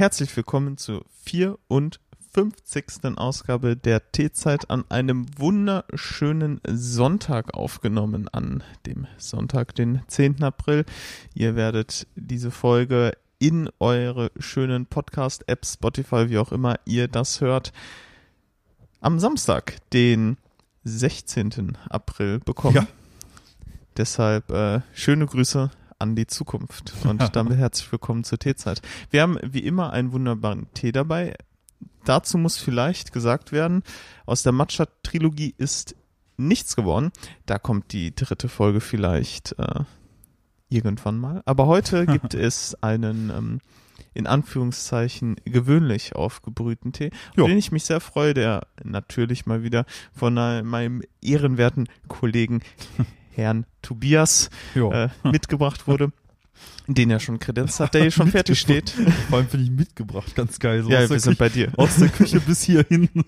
Herzlich willkommen zur 54. Ausgabe der T-Zeit an einem wunderschönen Sonntag aufgenommen, an dem Sonntag, den 10. April. Ihr werdet diese Folge in eure schönen Podcast-Apps, Spotify, wie auch immer ihr das hört, am Samstag, den 16. April bekommen. Ja. Deshalb äh, schöne Grüße an die Zukunft und damit herzlich willkommen zur Teezeit. Wir haben wie immer einen wunderbaren Tee dabei. Dazu muss vielleicht gesagt werden, aus der Matcha-Trilogie ist nichts geworden. Da kommt die dritte Folge vielleicht äh, irgendwann mal. Aber heute gibt es einen ähm, in Anführungszeichen gewöhnlich aufgebrühten Tee, Jo. den ich mich sehr freue, der natürlich mal wieder von äh, meinem ehrenwerten Kollegen Herrn Tobias äh, mitgebracht wurde, den er schon kredenzt hat, der hier schon fertig steht. Vor allem finde ich mitgebracht, ganz geil. So Ja, wir sind Küche, bei dir. aus der Küche bis hierhin.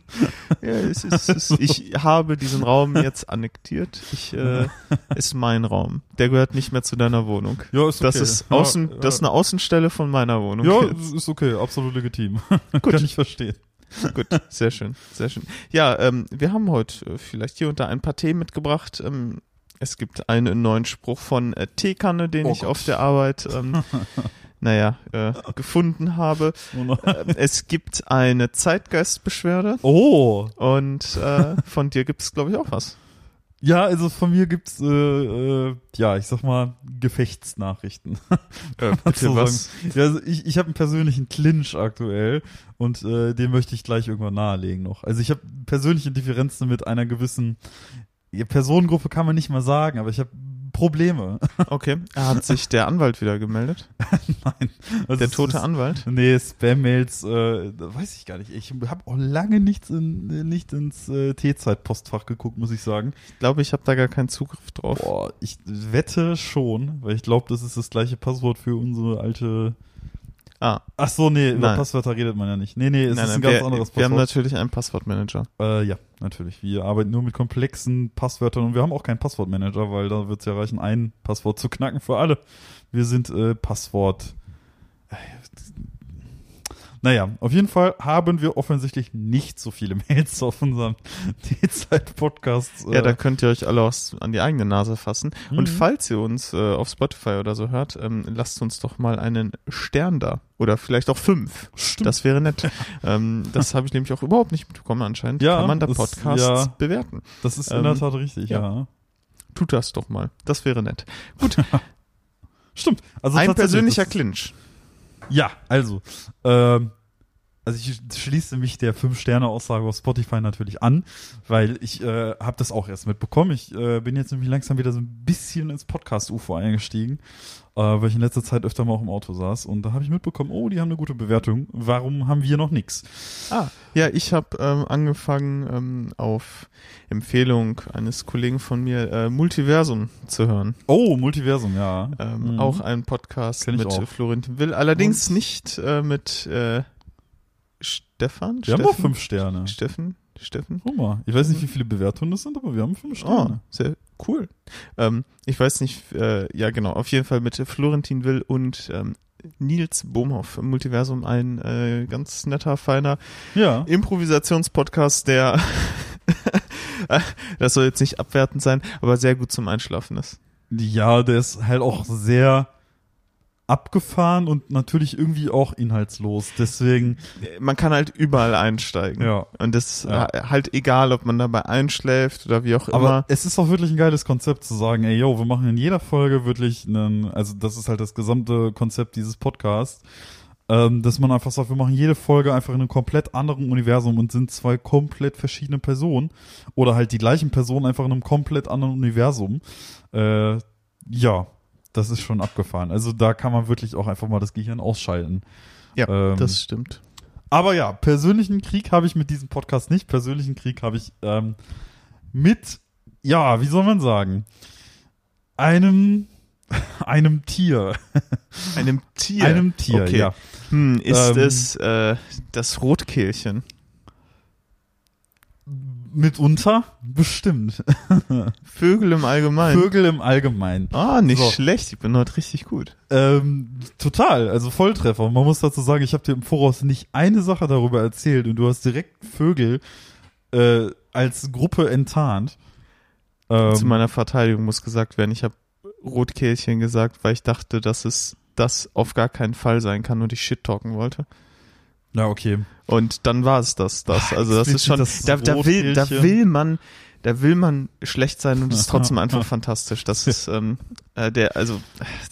Ja, es ist, es ist, ich habe diesen Raum jetzt annektiert. Ich, äh, ist mein Raum. Der gehört nicht mehr zu deiner Wohnung. Ja, ist okay. Das ist Ja, außen, ja. das ist eine Außenstelle von meiner Wohnung. Ja, jetzt. ist okay, absolut legitim. Gut. Kann ich verstehen. Gut, sehr schön, sehr schön. Ja, ähm, wir haben heute äh, vielleicht hier und da ein paar Themen mitgebracht. Ähm, es gibt einen neuen Spruch von äh, Teekanne, den Oh ich Gott. auf der Arbeit, ähm, naja, äh, gefunden habe. Äh, es gibt eine Zeitgeistbeschwerde Oh, und äh, von dir gibt es, glaube ich, auch was. ja, also von mir gibt's, äh, äh, ja, ich sag mal, Gefechtsnachrichten. Äh, bitte So was? sagen. Ja, also ich, ich habe einen persönlichen Clinch aktuell und äh, den möchte ich gleich irgendwann nahelegen noch. Also ich habe persönliche Differenzen mit einer gewissen ja, Personengruppe kann man nicht mal sagen, aber ich habe Probleme. Okay. Hat sich der Anwalt wieder gemeldet? Nein. Also Der tote ist- Anwalt? Nee, Spam-Mails, äh, weiß ich gar nicht. Ich habe auch lange nichts in, nicht ins äh, T-Zeit-Postfach geguckt, muss ich sagen. Ich glaube, ich habe da gar keinen Zugriff drauf. Boah, ich wette schon, weil ich glaube, das ist das gleiche Passwort für unsere alte. Ah, Ach so, nee, über Nein. Passwörter redet man ja nicht. Nee, nee, es nein, ist ein ganz wir, anderes wir haben Passwort. natürlich einen Passwortmanager. Äh, ja, natürlich. Wir arbeiten nur mit komplexen Passwörtern und wir haben auch keinen Passwortmanager, weil da wird es ja reichen, ein Passwort zu knacken für alle. Wir sind äh, Passwort. Äh, Naja, auf jeden Fall haben wir offensichtlich nicht so viele Mails auf unserem T-Zeit-Podcast. Ja, da könnt ihr euch alle aus, an die eigene Nase fassen. Und Mhm. falls ihr uns äh, auf Spotify oder so hört, ähm, lasst uns doch mal einen Stern da. Oder vielleicht auch fünf. Stimmt. Das wäre nett. ähm, das habe ich nämlich auch überhaupt nicht mitbekommen anscheinend. Ja, Kann man da das- Podcasts ja. bewerten. Das ist Ähm, in der Tat richtig, ja. ja. Tut das doch mal. Das wäre nett. Stimmt. Also Ein persönlicher das- Clinch. Ja, also, ähm, also ich schließe mich der Fünf-Sterne-Aussage auf Spotify natürlich an, weil ich äh, habe das auch erst mitbekommen. Ich äh, bin jetzt nämlich langsam wieder so ein bisschen ins Podcast-UFO eingestiegen, äh, weil ich in letzter Zeit öfter mal auch im Auto saß und da habe ich mitbekommen, oh, die haben eine gute Bewertung. Warum haben wir noch nix? Ah, ja, ich habe ähm, angefangen ähm, auf Empfehlung eines Kollegen von mir äh, Multiversum zu hören. Oh, Multiversum, ja. Ähm, Mhm. Auch ein Podcast mit auch. Florentin Will. Allerdings Und- nicht äh, mit äh, Stefan. Wir haben Steffen? auch fünf Sterne. Steffen? Steffen? Guck mal, ich weiß nicht, wie viele Bewertungen das sind, aber wir haben fünf Oh, Sterne. sehr cool. Ähm, ich weiß nicht, äh, ja genau, auf jeden Fall mit Florentin Will und ähm, Nils Bohmhoff im Multiversum, ein äh, ganz netter, feiner Ja. Improvisationspodcast, der das soll jetzt nicht abwertend sein, aber sehr gut zum Einschlafen ist. Ja, der ist halt auch sehr abgefahren und natürlich irgendwie auch inhaltslos. Deswegen, Man kann halt überall einsteigen. ja. Und das ist Ja. ha- halt egal, ob man dabei einschläft oder wie auch Aber immer. es ist auch wirklich ein geiles Konzept zu sagen, ey, yo, wir machen in jeder Folge wirklich einen, also das ist halt das gesamte Konzept dieses Podcasts, ähm, dass man einfach sagt, wir machen jede Folge einfach in einem komplett anderen Universum und sind zwei komplett verschiedene Personen oder halt die gleichen Personen einfach in einem komplett anderen Universum. Äh, ja, das ist schon abgefahren. Also da kann man wirklich auch einfach mal das Gehirn ausschalten. Ja, ähm, das stimmt. Aber ja, persönlichen Krieg habe ich mit diesem Podcast nicht. Persönlichen Krieg habe ich ähm, mit, ja, wie soll man sagen, einem, einem Tier. Einem Tier. Einem Tier, okay. ja. Hm, ist Ähm, es äh, das Rotkehlchen? Mitunter bestimmt. Vögel im Allgemeinen. Vögel im Allgemeinen. Ah, nicht So. schlecht. Ich bin heute richtig gut. Ähm, total, also Volltreffer. Man muss dazu sagen, ich habe dir im Voraus nicht eine Sache darüber erzählt und du hast direkt Vögel äh, als Gruppe enttarnt. Ähm, Zu meiner Verteidigung muss gesagt werden, ich habe Rotkehlchen gesagt, weil ich dachte, dass es das auf gar keinen Fall sein kann und ich shit talken wollte. Ja, okay. Und dann war es das, das. Ah, Also das ist schon, das da, da will, da will man, da will man schlecht sein und es ist trotzdem einfach fantastisch. Das ist, ähm, äh, der, also,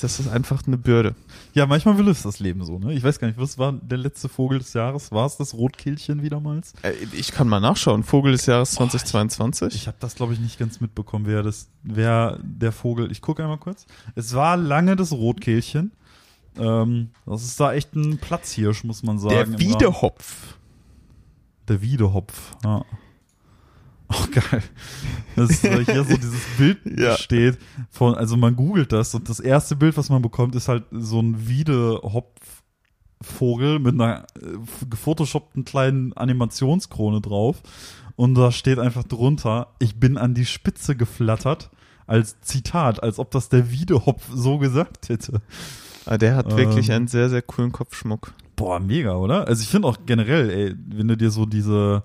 das ist einfach eine Bürde. Ja, manchmal will es das Leben so, ne? Ich weiß gar nicht, was war der letzte Vogel des Jahres? War es das Rotkehlchen wiedermals? Äh, Ich kann mal nachschauen. Vogel des Jahres 2022. Ich habe das, glaube ich, nicht ganz mitbekommen, wer das, wer der Vogel. Ich gucke einmal kurz. Es war lange das Rotkehlchen. Ähm, das ist da echt ein Platzhirsch, muss man sagen. der Wiedehopf. Der Wiedehopf, ja. Oh, geil. Das ist äh, hier so dieses Bild Ja. steht von, also man googelt das und das erste Bild, was man bekommt, ist halt so ein Wiedehopf-Vogel mit einer äh, gefotoshoppten kleinen Animationskrone drauf. Und da steht einfach drunter, ich bin an die Spitze geflattert, als Zitat, als ob das der Wiedehopf so gesagt hätte. Ah, Der hat wirklich Ähm. einen sehr, sehr coolen Kopfschmuck. Boah, mega, oder? Also ich finde auch generell, ey, wenn du dir so diese,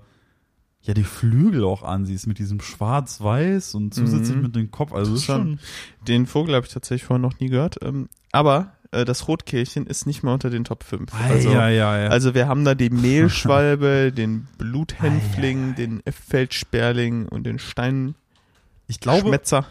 ja, die Flügel auch ansiehst mit diesem Schwarz-Weiß und zusätzlich Mhm. mit dem Kopf, also das ist schon. Den Vogel habe ich tatsächlich vorher noch nie gehört. Ähm, aber äh, das Rotkehlchen ist nicht mal unter den Top 5. Also, ja, ja, ja. also wir haben da die Mehlschwalbe, den Bluthänfling, den Feldsperling und den ich glaube, Steinschmetzer.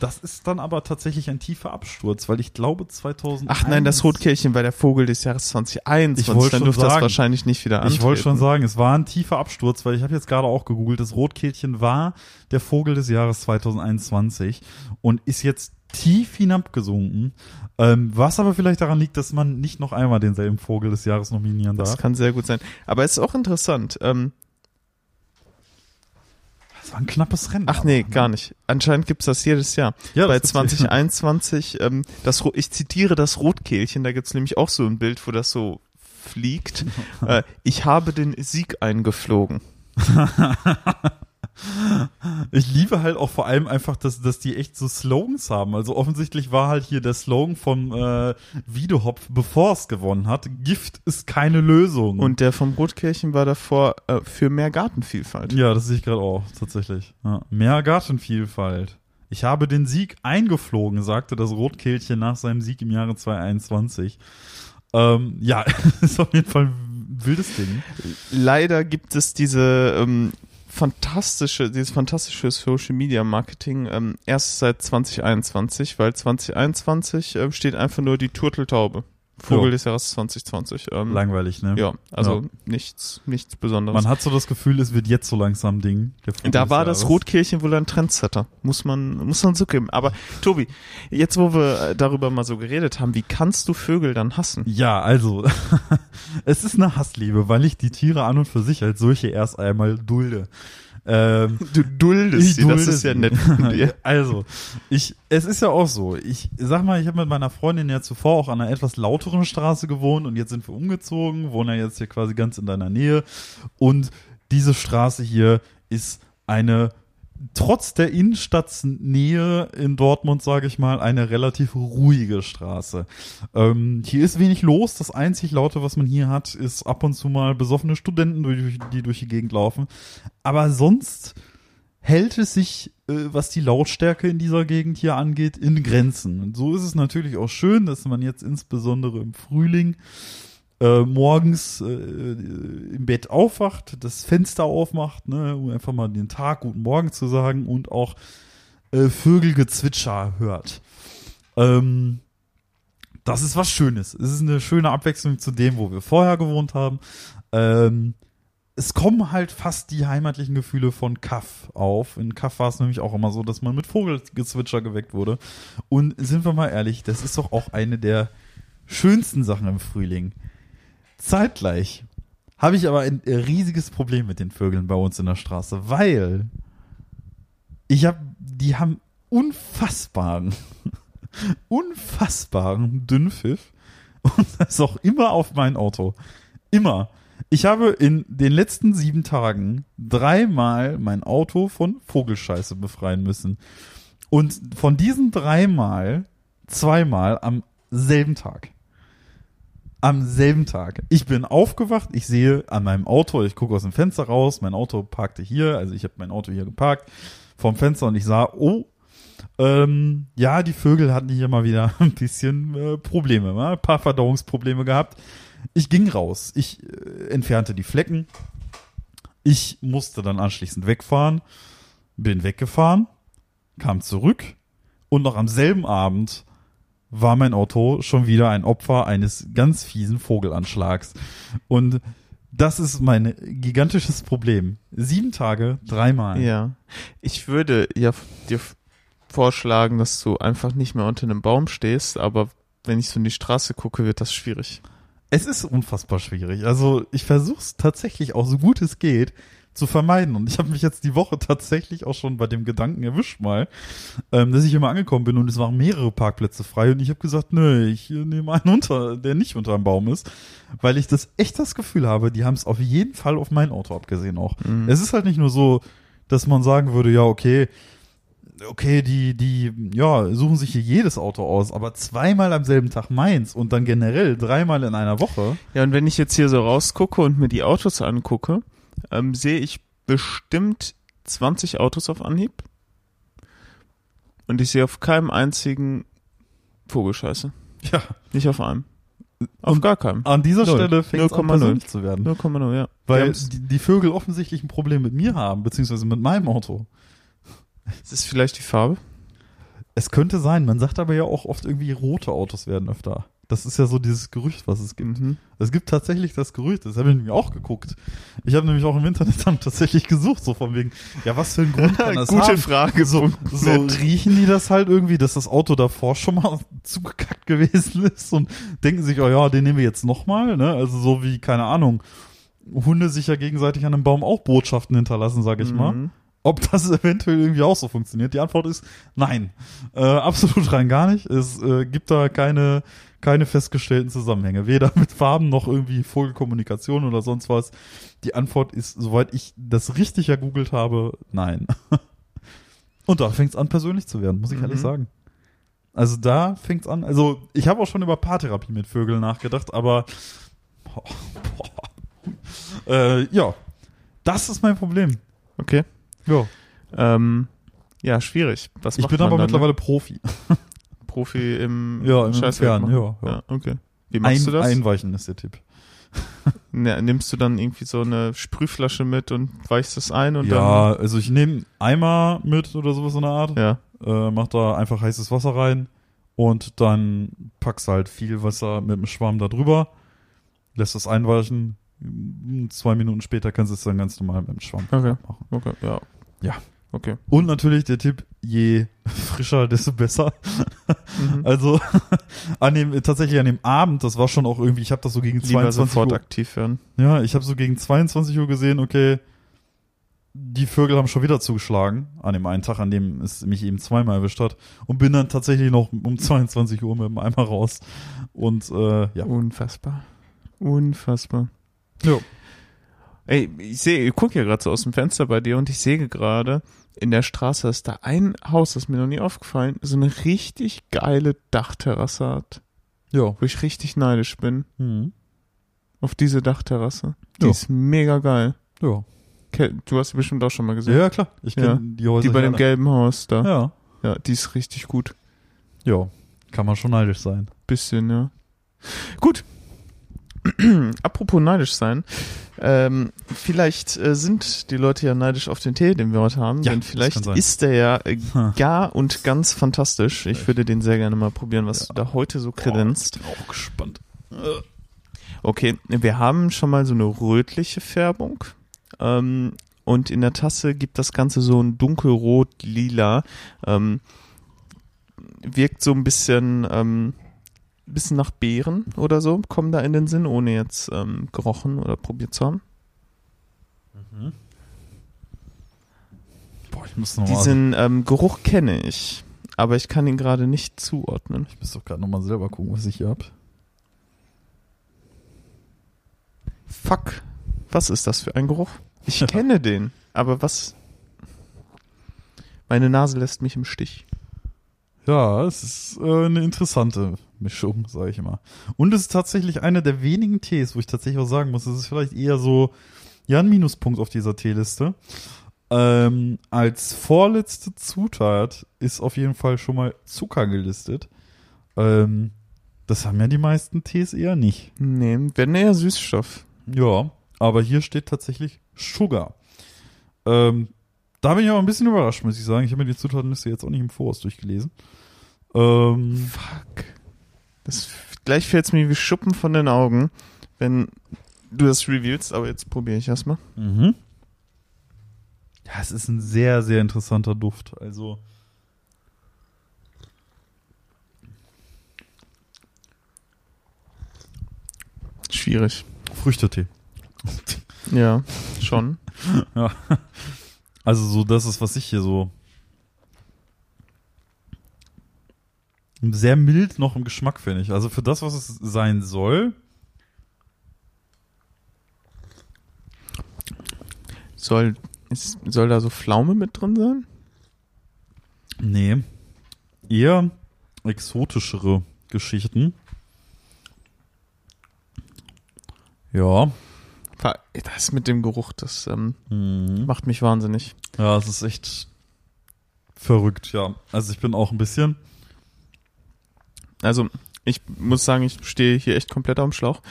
Das ist dann aber tatsächlich ein tiefer Absturz, weil ich glaube 2000. Ach nein, das Rotkehlchen war der Vogel des Jahres 2021. Ich wollte schon dürfte das sagen. wahrscheinlich nicht wieder antreten. Ich wollte schon sagen, es war ein tiefer Absturz, weil ich habe jetzt gerade auch gegoogelt, das Rotkehlchen war der Vogel des Jahres 2021 und ist jetzt tief hinabgesunken, ähm, was aber vielleicht daran liegt, dass man nicht noch einmal denselben Vogel des Jahres nominieren Das darf. kann sehr gut sein. Aber es ist auch interessant. Ähm, Das war ein knappes Rennen. ach aber, nee, ne? gar nicht. Anscheinend gibt's das jedes Jahr. Ja, Bei das gibt's- 2021, ähm, das, ich zitiere das Rotkehlchen, da gibt's nämlich auch so ein Bild, wo das so fliegt. äh, ich habe den Sieg eingeflogen. Ich liebe halt auch vor allem einfach, dass, dass die echt so Slogans haben. Also offensichtlich war halt hier der Slogan vom äh, Wiedehopf, bevor es gewonnen hat, Gift ist keine Lösung. Und der vom Rotkehlchen war davor äh, für mehr Gartenvielfalt. ja, das sehe ich gerade auch, tatsächlich. Ja. Mehr Gartenvielfalt. Ich habe den Sieg eingeflogen, sagte das Rotkehlchen nach seinem Sieg im Jahre 2021. Ähm, ja, ist auf jeden Fall ein wildes Ding. Leider gibt es diese ähm, fantastische, dieses fantastische Social Media Marketing ähm, erst seit 2021, weil 2021 ähm, steht einfach nur die Turteltaube. Vogel Ja. des Jahres 2020. Ähm, Langweilig, ne? Ja, also Ja. nichts, nichts Besonderes. Man hat so das Gefühl, es wird jetzt so langsam Ding. da war das. Rotkehlchen wohl ein Trendsetter. Muss man, muss man zugeben. Aber Tobi, jetzt wo wir äh, darüber mal so geredet haben, wie kannst du Vögel dann hassen? Ja, also, es ist eine Hassliebe, weil ich die Tiere an und für sich als solche erst einmal dulde. Ähm, Du duldest sie, das dulde ist ja sie. nett von dir. Also, ich, es ist ja auch so. Ich sag mal, ich habe mit meiner Freundin ja zuvor auch an einer etwas lauteren Straße gewohnt und jetzt sind wir umgezogen, wohnen ja jetzt hier quasi ganz in deiner Nähe. Und diese Straße hier ist eine, trotz der Innenstadtnähe in Dortmund, sage ich mal, eine relativ ruhige Straße. Ähm, hier ist wenig los. Das einzig Laute, was man hier hat, ist ab und zu mal besoffene Studenten, die durch die Gegend laufen. Aber sonst hält es sich, äh, was die Lautstärke in dieser Gegend hier angeht, in Grenzen. Und so ist es natürlich auch schön, dass man jetzt insbesondere im Frühling äh, morgens äh, im Bett aufwacht, das Fenster aufmacht, ne, um einfach mal den Tag guten Morgen zu sagen und auch äh, Vögelgezwitscher hört. Ähm, das ist was Schönes. Es ist eine schöne Abwechslung zu dem, wo wir vorher gewohnt haben. Ähm, es kommen halt fast die heimatlichen Gefühle von Kaff auf. In Kaff war es nämlich auch immer so, dass man mit Vogelgezwitscher geweckt wurde. Und sind wir mal ehrlich, das ist doch auch eine der schönsten Sachen im Frühling. Zeitgleich habe ich aber ein riesiges Problem mit den Vögeln bei uns in der Straße, weil ich habe, die haben unfassbaren, unfassbaren Dünnpfiff und das ist auch immer auf mein Auto. Immer. Ich habe in den letzten sieben Tagen dreimal mein Auto von Vogelscheiße befreien müssen. Und von diesen dreimal zweimal am selben Tag. Am selben Tag. Ich bin aufgewacht, ich sehe an meinem Auto, ich gucke aus dem Fenster raus, mein Auto parkte hier, also ich habe mein Auto hier geparkt vorm Fenster und ich sah, oh, ähm, ja, die Vögel hatten hier mal wieder ein bisschen äh, Probleme, ne? ein paar Verdauungsprobleme gehabt. Ich ging raus, ich äh, entfernte die Flecken, ich musste dann anschließend wegfahren, bin weggefahren, kam zurück und noch am selben Abend war mein Auto schon wieder ein Opfer eines ganz fiesen Vogelanschlags. Und das ist mein gigantisches Problem. Sieben Tage, dreimal. Ja. Ich würde ja dir vorschlagen, dass du einfach nicht mehr unter einem Baum stehst, aber wenn ich so in die Straße gucke, wird das schwierig. Es ist unfassbar schwierig. Also ich versuche es tatsächlich auch so gut es geht zu vermeiden. Und ich habe mich jetzt die Woche tatsächlich auch schon bei dem Gedanken erwischt mal, ähm, dass ich immer angekommen bin und es waren mehrere Parkplätze frei und ich habe gesagt, nö, ich nehme einen unter, der nicht unter einem Baum ist, weil ich das echt das Gefühl habe, die haben es auf jeden Fall auf mein Auto abgesehen auch. Mhm. Es ist halt nicht nur so, dass man sagen würde, ja, okay, okay, die, die, ja, suchen sich hier jedes Auto aus, aber zweimal am selben Tag meins und dann generell dreimal in einer Woche. Ja, und wenn ich jetzt hier so rausgucke und mir die Autos angucke, ähm, sehe ich bestimmt 20 Autos auf Anhieb. Und ich sehe auf keinem einzigen Vogelscheiße. Ja. Nicht auf einem. Auf Und gar keinem. An dieser Null. Stelle fängt es an 0,0. persönlich zu werden. 0,0, ja. Weil die, die Vögel offensichtlich ein Problem mit mir haben, beziehungsweise mit meinem Auto. es ist vielleicht die Farbe. Es könnte sein, man sagt aber ja auch oft irgendwie rote Autos werden öfter. Das ist ja so dieses Gerücht, was es gibt. Mhm. Es gibt tatsächlich das Gerücht, das habe ich nämlich auch geguckt. Ich habe nämlich auch im Internet dann tatsächlich gesucht, so von wegen, ja, was für ein Grund kann das Gute haben? Frage. So, so riechen die das halt irgendwie, dass das Auto davor schon mal zugekackt gewesen ist und denken sich, oh ja, den nehmen wir jetzt nochmal, ne? Also so wie, keine Ahnung, Hunde sich ja gegenseitig an einem Baum auch Botschaften hinterlassen, sag ich mal. Ob das eventuell irgendwie auch so funktioniert? Die Antwort ist nein. Äh, absolut rein gar nicht. Es äh, gibt da keine, keine festgestellten Zusammenhänge. Weder mit Farben noch irgendwie Vogelkommunikation oder sonst was. Die Antwort ist, soweit ich das richtig ergoogelt habe, nein. Und da fängt es an, persönlich zu werden, muss ich Mhm. ehrlich sagen. Also da fängt es an. Also ich habe auch schon über Paartherapie mit Vögeln nachgedacht, aber boah, boah. Äh, ja, das ist mein Problem. Okay. Ja. Ähm, ja, schwierig. Was Ich bin aber dann, mittlerweile Profi. Ne? Profi im Ja, im Entfernen, wegmachen. ja, ja. ja. okay. Wie machst Ein, du das? Einweichen ist der Tipp. Ne, nimmst du dann irgendwie so eine Sprühflasche mit und weichst das ein und ja, also ich nehme Eimer mit oder sowas in der Art, dann. Ja. äh, mach da einfach heißes Wasser rein und dann packst halt viel Wasser mit dem Schwamm da drüber, lässt das einweichen. Zwei Minuten später kannst du es dann ganz normal mit dem Schwamm Okay. machen. Okay. Ja. Ja. Okay. Und natürlich der Tipp, je frischer, desto besser. Mhm. Also an dem tatsächlich an dem Abend, das war schon auch irgendwie, ich habe das so gegen Lieber 22 sofort Uhr aktiv werden. Ja, ich habe so gegen 22 Uhr gesehen, okay, die Vögel haben schon wieder zugeschlagen an dem einen Tag, an dem es mich eben zweimal erwischt hat und bin dann tatsächlich noch um 22 Uhr mit dem Eimer raus und äh, ja. Unfassbar. Unfassbar. ja. Ey, ich sehe, ich gucke ja gerade so aus dem Fenster bei dir und ich sehe gerade in der Straße, dass da ein Haus, das ist mir noch nie aufgefallen, so eine richtig geile Dachterrasse hat, Ja. wo ich richtig neidisch bin Mhm. auf diese Dachterrasse. Die Ja. ist mega geil. Ja. Du hast sie bestimmt auch schon mal gesehen. Ja, klar. Ich kenne Ja. die Häuser. die bei dem gelben Haus da. Ja. Ja, die ist richtig gut. Ja. Kann man schon neidisch sein. Bisschen, ja. Gut. Apropos neidisch sein. Ähm, vielleicht äh, sind die Leute ja neidisch auf den Tee, den wir heute haben, Ja, denn vielleicht ist der ja äh, Ha. gar und ganz fantastisch. Ich würde den sehr gerne mal probieren, was du da heute so kredenzt. bin auch gespannt. Okay, wir haben schon mal so eine rötliche Färbung. Ähm, und in der Tasse gibt das Ganze so ein dunkelrot-lila. Ähm, wirkt so ein bisschen, ähm, bisschen nach Beeren oder so, kommen da in den Sinn, ohne jetzt ähm, gerochen oder probiert zu haben. Boah, ich muss nochmal. Diesen ähm, Geruch kenne ich, aber ich kann ihn gerade nicht zuordnen. Ich muss doch gerade nochmal selber gucken, was ich hier hab. Fuck Was ist das für ein Geruch? Ich kenne den, aber was? Meine Nase lässt mich im Stich. Ja, es ist äh, eine interessante Mischung, sage ich immer. Und es ist tatsächlich einer der wenigen Tees, wo ich tatsächlich auch sagen muss, es ist vielleicht eher so, ja, ein Minuspunkt auf dieser Teeliste. Ähm, als vorletzte Zutat ist auf jeden Fall schon mal Zucker gelistet. Ähm, das haben ja die meisten Tees eher nicht. Nee, wenn eher Süßstoff. Ja, aber hier steht tatsächlich Sugar. Ähm, da bin ich aber ein bisschen überrascht, muss ich sagen. Ich habe mir die Zutatenliste jetzt auch nicht im Voraus durchgelesen. Ähm, Fuck. Das, gleich fällt es mir wie Schuppen von den Augen, wenn du das revealst, aber jetzt probiere ich erstmal. mhm. Ja, es ist ein sehr, sehr interessanter Duft. Also. Schwierig. Früchtetee. Ja, schon. Also so, das ist, was ich hier so sehr mild noch im Geschmack finde ich. Also für das, was es sein soll, Soll, ist, soll da so Pflaume mit drin sein? nee, eher exotischere Geschichten. Ja. Das mit dem Geruch, das ähm, Mhm. macht mich wahnsinnig. Ja, es ist echt verrückt, ja. Also ich bin auch ein bisschen. Also, ich muss sagen, ich stehe hier echt komplett am Schlauch.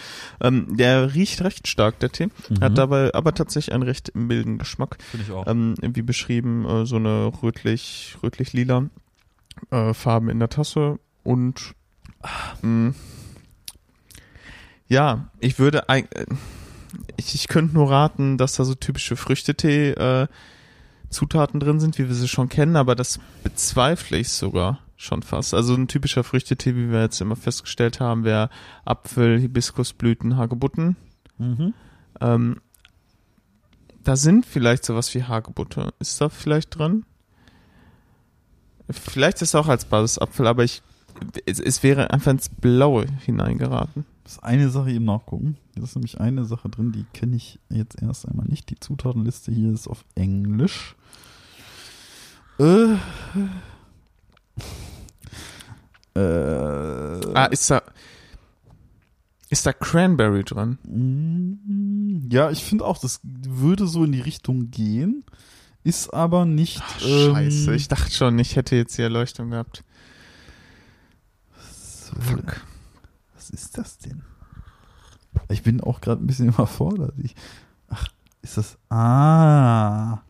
Ähm, der riecht recht stark, der Tee. Mhm. Hat dabei aber tatsächlich einen recht milden Geschmack. Finde ich auch. Ähm, wie beschrieben, äh, so eine rötlich, rötlich-lila äh, Farben in der Tasse und mh, ja, ich würde eig- äh, ich, ich könnte nur raten, dass da so typische Früchtetee äh, Zutaten drin sind, wie wir sie schon kennen, aber das bezweifle ich sogar schon fast. Also ein typischer Früchtetee, wie wir jetzt immer festgestellt haben, wäre Apfel, Hibiskusblüten, Hagebutten. mhm. Ähm, da sind vielleicht sowas wie Hagebutte. Ist da vielleicht drin? Vielleicht ist auch als Basis Apfel, aber ich, es, es wäre einfach ins Blaue hineingeraten. Das ist eine Sache eben nachgucken. Das ist nämlich eine Sache drin, die kenne ich jetzt erst einmal nicht. Die Zutatenliste hier ist auf Englisch. Äh. Äh. Ah, ist da, ist da Cranberry drin? Ja, ich finde auch, das würde so in die Richtung gehen, ist aber nicht. Ach, ähm, scheiße, ich dachte schon, ich hätte jetzt die Erleuchtung gehabt. so, Was ist das denn? Ich bin auch gerade ein bisschen überfordert. Ich, ach, ist das. Ah.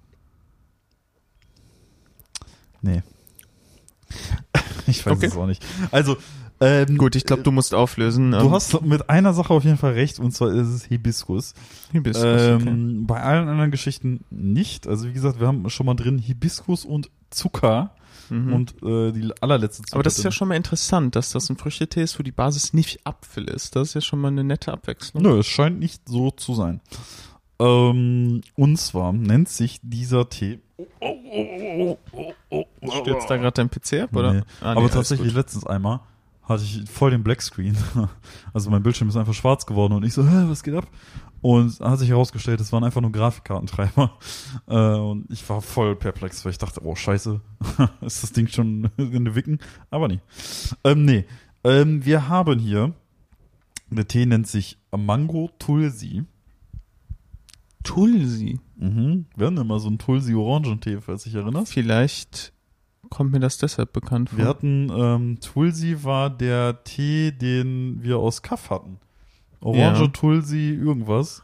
Nee. Ich weiß Okay. es auch nicht. Also, ähm, Gut, ich glaube, du musst auflösen. Du hast mit einer Sache auf jeden Fall recht, und zwar ist es Hibiskus. Hibiskus, ähm, okay. Bei allen anderen Geschichten nicht. Also wie gesagt, wir haben schon mal drin Hibiskus und Zucker Mhm. und äh, die allerletzte Zutat. Aber das ist ja schon mal interessant, dass das ein Früchtetee ist, wo die Basis nicht Apfel ist. Das ist ja schon mal eine nette Abwechslung. Nö, es scheint nicht so zu sein. Ähm, und zwar nennt sich dieser Tee. Stürzt da gerade dein PC ab, oder? Nee. Ah, nee, Aber tatsächlich letztens einmal hatte ich voll den Blackscreen. Also mein Bildschirm ist einfach schwarz geworden und ich so, Hä, was geht ab? Und hat sich herausgestellt, es waren einfach nur Grafikkartentreiber. Äh, und ich war voll perplex, weil ich dachte, oh scheiße, ist das Ding schon in den Wicken? Aber nee. Ähm, nee. Ähm, wir haben hier, der Tee nennt sich Mango Tulsi. Tulsi. Mhm. Wir hatten immer so einen Tulsi-Orangentee, falls dich erinnerst. Vielleicht kommt mir das deshalb bekannt vor. Wir hatten, ähm, Tulsi war der Tee, den wir aus Kaff hatten. Orange, Ja. Tulsi, irgendwas.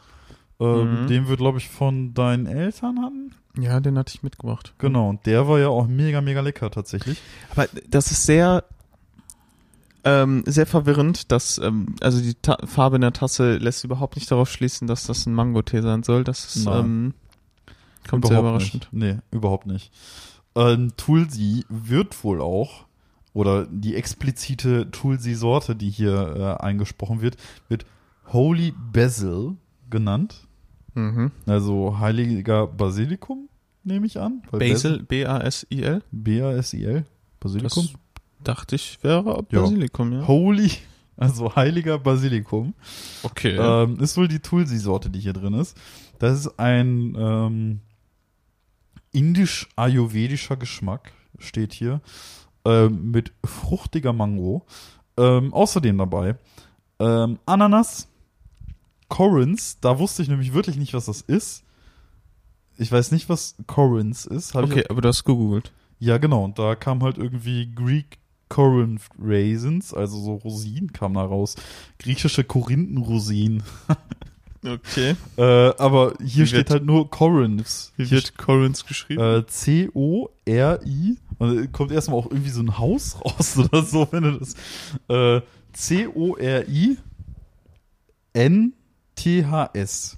Ähm, Mhm. Den wir, glaube ich, von deinen Eltern hatten. ja, den hatte ich mitgebracht. Genau, und der war ja auch mega, mega lecker tatsächlich. Aber das ist sehr, ähm, sehr verwirrend, dass, ähm, also die Ta Farbe in der Tasse lässt überhaupt nicht darauf schließen, dass das ein Mango-Tee sein soll. Das ist, ähm, kommt sehr überraschend. Nicht. Nee, überhaupt nicht. Ähm, Tulsi wird wohl auch, oder die explizite Tulsi-Sorte, die hier äh, eingesprochen wird, wird Holy Basil genannt. Mhm. Also heiliger Basilikum, nehme ich an. Basil, B-A-S-I-L? B-A-S-I-L. Basilikum. Das dachte ich wäre Ja. Basilikum, ja. Holy, also heiliger Basilikum. Okay. Ähm, ist wohl die Tulsi-Sorte, die hier drin ist. Das ist ein ähm, indisch-ayurvedischer Geschmack, steht hier, ähm, mit fruchtiger Mango. Ähm, außerdem dabei ähm, Ananas, Corins, da wusste ich nämlich wirklich nicht, was das ist. Ich weiß nicht, was Corins ist. Hab okay, aber du hast gegoogelt. ja, genau. Und da kam halt irgendwie Greek Corinth Raisins, also so Rosinen kam da raus. Griechische Korinthenrosinen. Okay. Äh, aber hier Wie steht halt nur Corinths. Wie Hier wird Corins geschrieben? äh, C-O-R-I. Und äh, kommt erstmal auch irgendwie so ein Haus raus oder so, wenn du das. Äh, C-O-R-I N-T-H-S.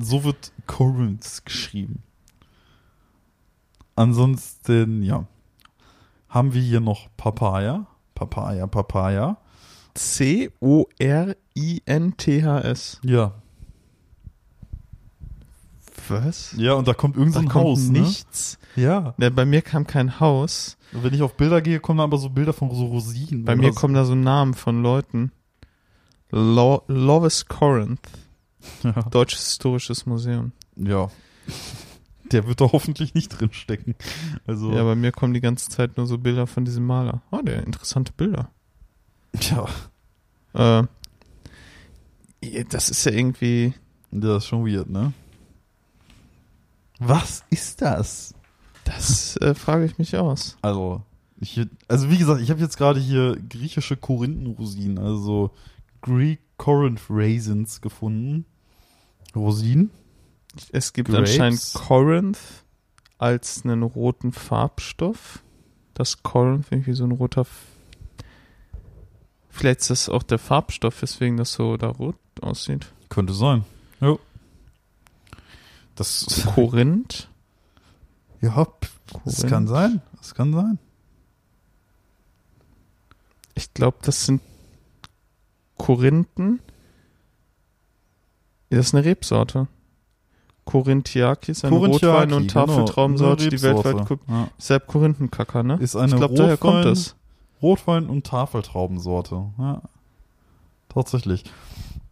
So wird Corinth geschrieben. Ansonsten, ja. Haben wir hier noch Papaya. Papaya, Papaya. C-O-R-I-N-T-H-S. Ja. Was? Ja, und da kommt irgend so Da ein kommt Haus, ne? nichts. Ja. Ne, bei mir kam kein Haus. Wenn ich auf Bilder gehe, kommen da aber so Bilder von so Rosinen. Bei mir so. kommen da so Namen von Leuten. Lo Lovis Corinth, Ja. Deutsches Historisches Museum. ja. Der wird da hoffentlich nicht drin stecken. Also, Ja, bei mir kommen die ganze Zeit nur so Bilder von diesem Maler. Oh, der interessante Bilder. ja, Äh, das ist ja irgendwie. das ist schon weird, ne? Was ist das? Das äh, frage ich mich aus. Also, ich, also wie gesagt, ich habe jetzt gerade hier griechische Korinthenrosinen, also Greek Corinth Raisins gefunden. Rosinen? Es gibt Grapes. anscheinend Corinth als einen roten Farbstoff. Das Corinth irgendwie so ein roter. F Vielleicht ist das auch der Farbstoff, weswegen das so da rot aussieht. Könnte sein. Ja. Das, Korinth. ja, das Korinth. kann sein. Das kann sein. Ich glaube, das sind Korinthen. Das ist eine Rebsorte. Korinthiakis, eine Korinthiaki, Rotwein- und genau. Tafeltraubensorte, die weltweit guckt. Ja. Deshalb Korinthenkacker, ne? Ist eine ich glaube, daher kommt das. Rotwein und Tafeltraubensorte. Ja. Tatsächlich.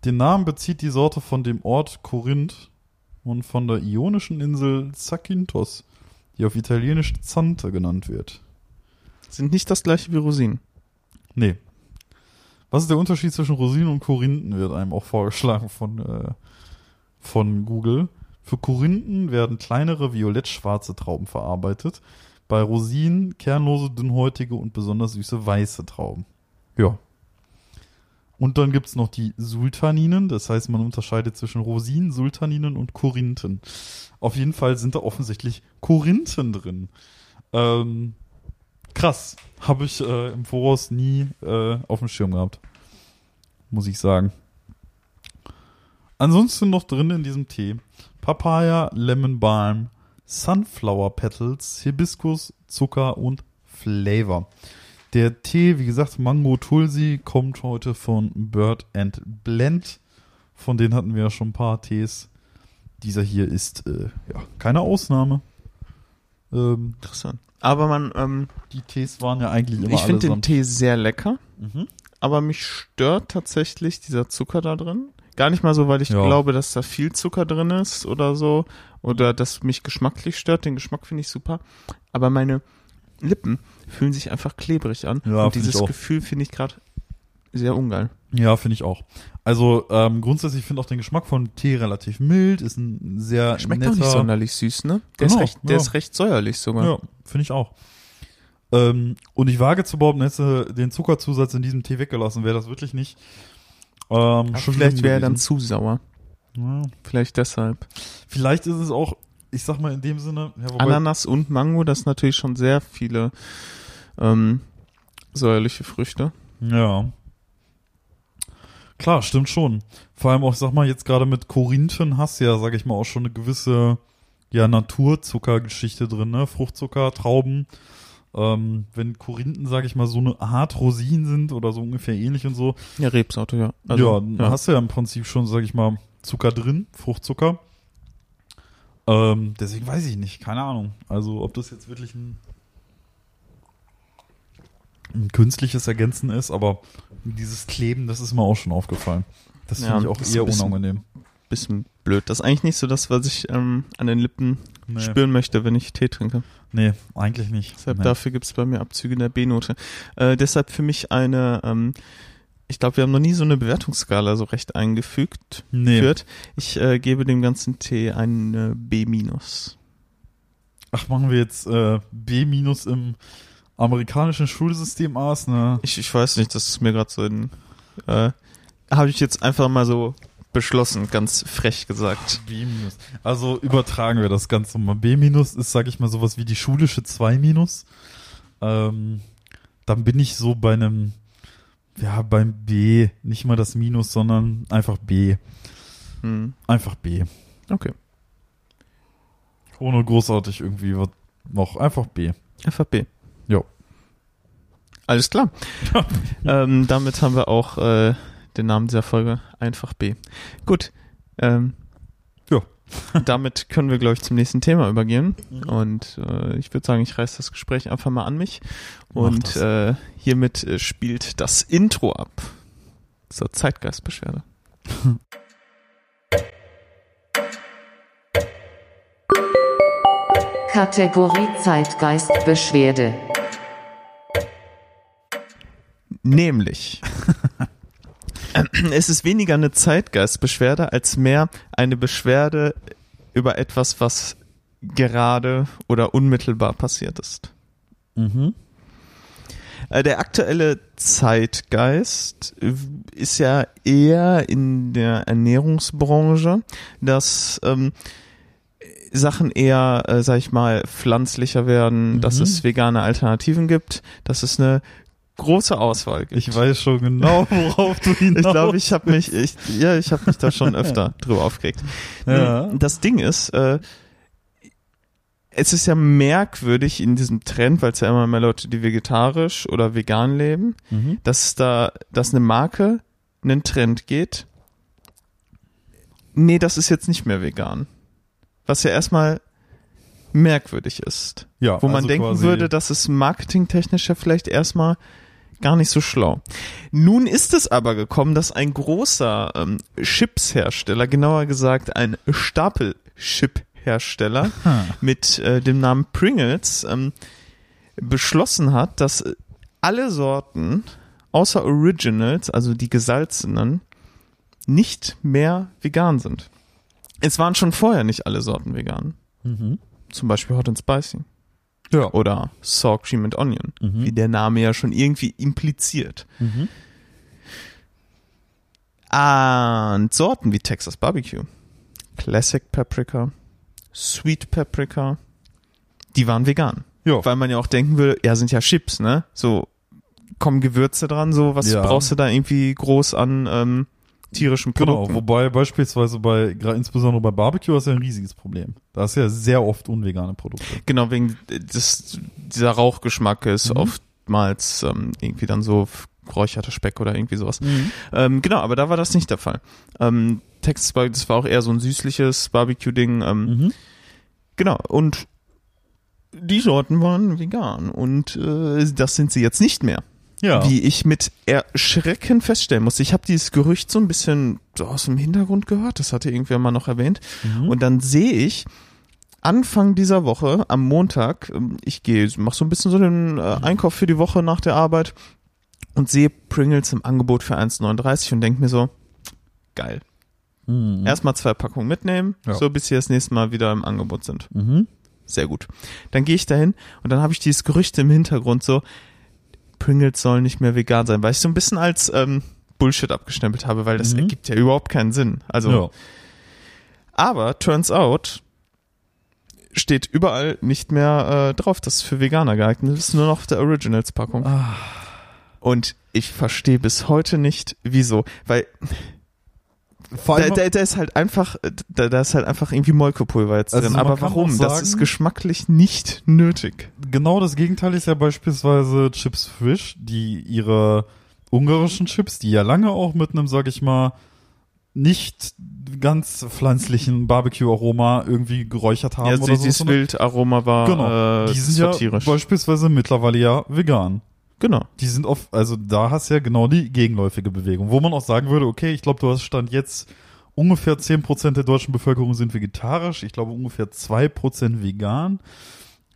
Den Namen bezieht die Sorte von dem Ort Korinth und von der ionischen Insel Zakynthos, die auf Italienisch Zante genannt wird. Sind nicht das gleiche wie Rosinen. Nee. Was ist der Unterschied zwischen Rosinen und Korinthen, wird einem auch vorgeschlagen von, äh, von Google. Für Korinthen werden kleinere violett-schwarze Trauben verarbeitet. Bei Rosinen kernlose, dünnhäutige und besonders süße weiße Trauben. Ja. Und dann gibt's noch die Sultaninen, das heißt, man unterscheidet zwischen Rosinen, Sultaninen und Korinthen. Auf jeden Fall sind da offensichtlich Korinthen drin. Ähm, krass. Habe ich äh, im Voraus nie äh, auf dem Schirm gehabt. Muss ich sagen. Ansonsten noch drin in diesem Tee Papaya, Lemon Balm, Sunflower Petals, Hibiskus, Zucker und Flavor. Der Tee, wie gesagt, Mango Tulsi, kommt heute von Bird and Blend. Von denen hatten wir ja schon ein paar Tees. Dieser hier ist äh, ja keine Ausnahme. Ähm, Interessant. Aber man, ähm, die Tees waren ja eigentlich immer ich finde den Tee sehr lecker, Mhm. aber mich stört tatsächlich dieser Zucker da drin. Gar nicht mal so, weil ich Ja. glaube, dass da viel Zucker drin ist oder so. Oder dass mich geschmacklich stört. Den Geschmack finde ich super. Aber meine Lippen fühlen sich einfach klebrig an. Ja, und dieses. Gefühl finde ich gerade sehr ungeil. Ja, finde ich auch. Also ähm, grundsätzlich finde ich auch den Geschmack von Tee relativ mild, ist ein sehr Schmeckt netter. auch nicht sonderlich süß, ne? Der, Genau, ist, recht, der ja. ist recht säuerlich sogar. Ja, finde ich auch. Ähm, und ich wage zu behaupten, hätte den Zuckerzusatz in diesem Tee weggelassen, wäre das wirklich nicht. Ähm, vielleicht wäre er dann zu sauer. Ja. Vielleicht deshalb. Vielleicht ist es auch, ich sag mal in dem Sinne, ja, Ananas und Mango, das ist natürlich schon sehr viele ähm, säuerliche Früchte. Ja. Klar, stimmt schon. Vor allem auch, ich sag mal, jetzt gerade mit Korinthen hast du ja, sag ich mal, auch schon eine gewisse ja, Naturzuckergeschichte drin, ne? Fruchtzucker, Trauben. Ähm, wenn Korinthen, sag ich mal, so eine Art Rosinen sind oder so ungefähr ähnlich und so, Ja, Rebsorte, ja. ja, dann hast du ja im Prinzip schon, sag ich mal, Zucker drin, Fruchtzucker. Ähm, deswegen weiß ich nicht, keine Ahnung. Also, ob das jetzt wirklich ein ein künstliches Ergänzen ist, aber dieses Kleben, das ist mir auch schon aufgefallen. Das Ja, finde ich auch eher unangenehm. Bisschen blöd. Das ist eigentlich nicht so das, was ich ähm, an den Lippen Nee. spüren möchte, wenn ich Tee trinke. Nee, eigentlich nicht. Deshalb nee. dafür gibt's bei mir Abzüge in der B-Note. Äh, deshalb für mich eine, ähm, ich glaube, wir haben noch nie so eine Bewertungsskala so recht eingefügt. nee. Wird. Ich äh, gebe dem ganzen Tee eine B-. Ach, machen wir jetzt äh, B im amerikanischen Schulsystem aus, ne? Ich, ich weiß nicht, das ist mir gerade so in, äh, habe ich jetzt einfach mal so beschlossen, ganz frech gesagt. B. Also übertragen wir das Ganze mal. B minus ist, sag ich mal, sowas wie die schulische 2 minus. Ähm, dann bin ich so bei einem, ja, beim B, nicht mal das Minus, sondern einfach B. Hm. Einfach B. Okay. Ohne großartig irgendwie was noch. Einfach B. Einfach B. Jo. Alles klar. ähm, damit haben wir auch äh, den Namen dieser Folge einfach B. Gut. Ähm, Ja. damit können wir, glaube ich, zum nächsten Thema übergehen. Und äh, ich würde sagen, ich reiß das Gespräch einfach mal an mich. Und äh, hiermit äh, spielt das Intro ab zur Zeitgeistbeschwerde. Kategorie Zeitgeistbeschwerde. Nämlich. es ist weniger eine Zeitgeistbeschwerde als mehr eine Beschwerde über etwas, was gerade oder unmittelbar passiert ist. Mhm. Äh, Der aktuelle Zeitgeist ist ja eher in der Ernährungsbranche, dass ähm, Sachen eher, äh, sag ich mal, pflanzlicher werden, dass Mhm. es vegane Alternativen gibt, dass es eine große Auswahl gibt. Ich weiß schon genau, worauf du hinaus Ich glaube, ich habe mich, ich, ja, ich habe mich da schon öfter drüber aufgeregt. Ja. Das Ding ist, äh, es ist ja merkwürdig in diesem Trend, weil es ja immer mehr Leute, die vegetarisch oder vegan leben, Mhm. dass da, dass eine Marke einen Trend geht. Nee, das ist jetzt nicht mehr vegan. Was ja erstmal merkwürdig ist. Ja, Wo man also denken würde, dass es marketingtechnisch ja vielleicht erstmal gar nicht so schlau. Nun ist es aber gekommen, dass ein großer ähm, Chipshersteller, genauer gesagt ein Stapelchip-Hersteller mit äh, dem Namen Pringles ähm, beschlossen hat, dass alle Sorten außer Originals, also die gesalzenen, nicht mehr vegan sind. Es waren schon vorher nicht alle Sorten vegan. Mhm. Zum Beispiel Hot and Spicy Ja. oder Saw Cream and Onion, Mhm. wie der Name ja schon irgendwie impliziert. Mhm. Und Sorten wie Texas Barbecue, Classic Paprika, Sweet Paprika, die waren vegan. Ja. Weil man ja auch denken würde, ja, sind ja Chips, ne? So kommen Gewürze dran, so was Ja. brauchst du da irgendwie groß an ähm, tierischen Genau, Produkten? wobei beispielsweise bei, insbesondere bei Barbecue ist ja ein riesiges Problem. Da ist ja sehr oft unvegane Produkte. Genau, wegen des, dieser Rauchgeschmack ist Mhm. oftmals ähm, irgendwie dann so geräucherter Speck oder irgendwie sowas. Ähm, genau, aber da war das nicht der Fall. Ähm, Texas Barbecue, das war auch eher so ein süßliches Barbecue-Ding. Ähm, Mhm. Genau, und die Sorten waren vegan und äh, das sind sie jetzt nicht mehr. Ja. Wie ich mit Erschrecken feststellen musste. Ich habe dieses Gerücht so ein bisschen aus dem Hintergrund gehört, das hatte irgendwer mal noch erwähnt. Mhm. Und dann sehe ich Anfang dieser Woche, am Montag, ähm, ich gehe, mache so ein bisschen so den äh, Einkauf für die Woche nach der Arbeit und sehe Pringles im Angebot für 1,39 und denke mir so, geil. Mhm. Erstmal zwei Packungen mitnehmen, Ja. so bis sie das nächste Mal wieder im Angebot sind. Mhm. Sehr gut. Dann gehe ich dahin und dann habe ich dieses Gerücht im Hintergrund so, Pringles sollen nicht mehr vegan sein, weil ich so ein bisschen als ähm, Bullshit abgestempelt habe, weil das Mhm. ergibt ja überhaupt keinen Sinn. Also, ja. aber turns out steht überall nicht mehr äh, drauf, dass es für Veganer geeignet ist, nur noch auf der Originals-Packung. Ah. Und ich verstehe bis heute nicht, wieso, weil Vor da, allem, da, da ist halt einfach, da, da ist halt einfach irgendwie Molkepulver jetzt Also drin. Aber warum? auch Das sagen- ist geschmacklich nicht nötig. genau das Gegenteil ist ja beispielsweise Chips Fish, die ihre ungarischen Chips, die ja lange auch mit einem, sag ich mal, nicht ganz pflanzlichen Barbecue-Aroma irgendwie geräuchert haben Ja, oder so. dieses Wildaroma war Genau. äh, die sind ja satirisch. beispielsweise mittlerweile ja vegan. Genau. Die sind oft, also da hast du ja genau die gegenläufige Bewegung, wo man auch sagen würde, okay, ich glaube, du hast Stand jetzt ungefähr 10% der deutschen Bevölkerung sind vegetarisch, ich glaube ungefähr 2% vegan.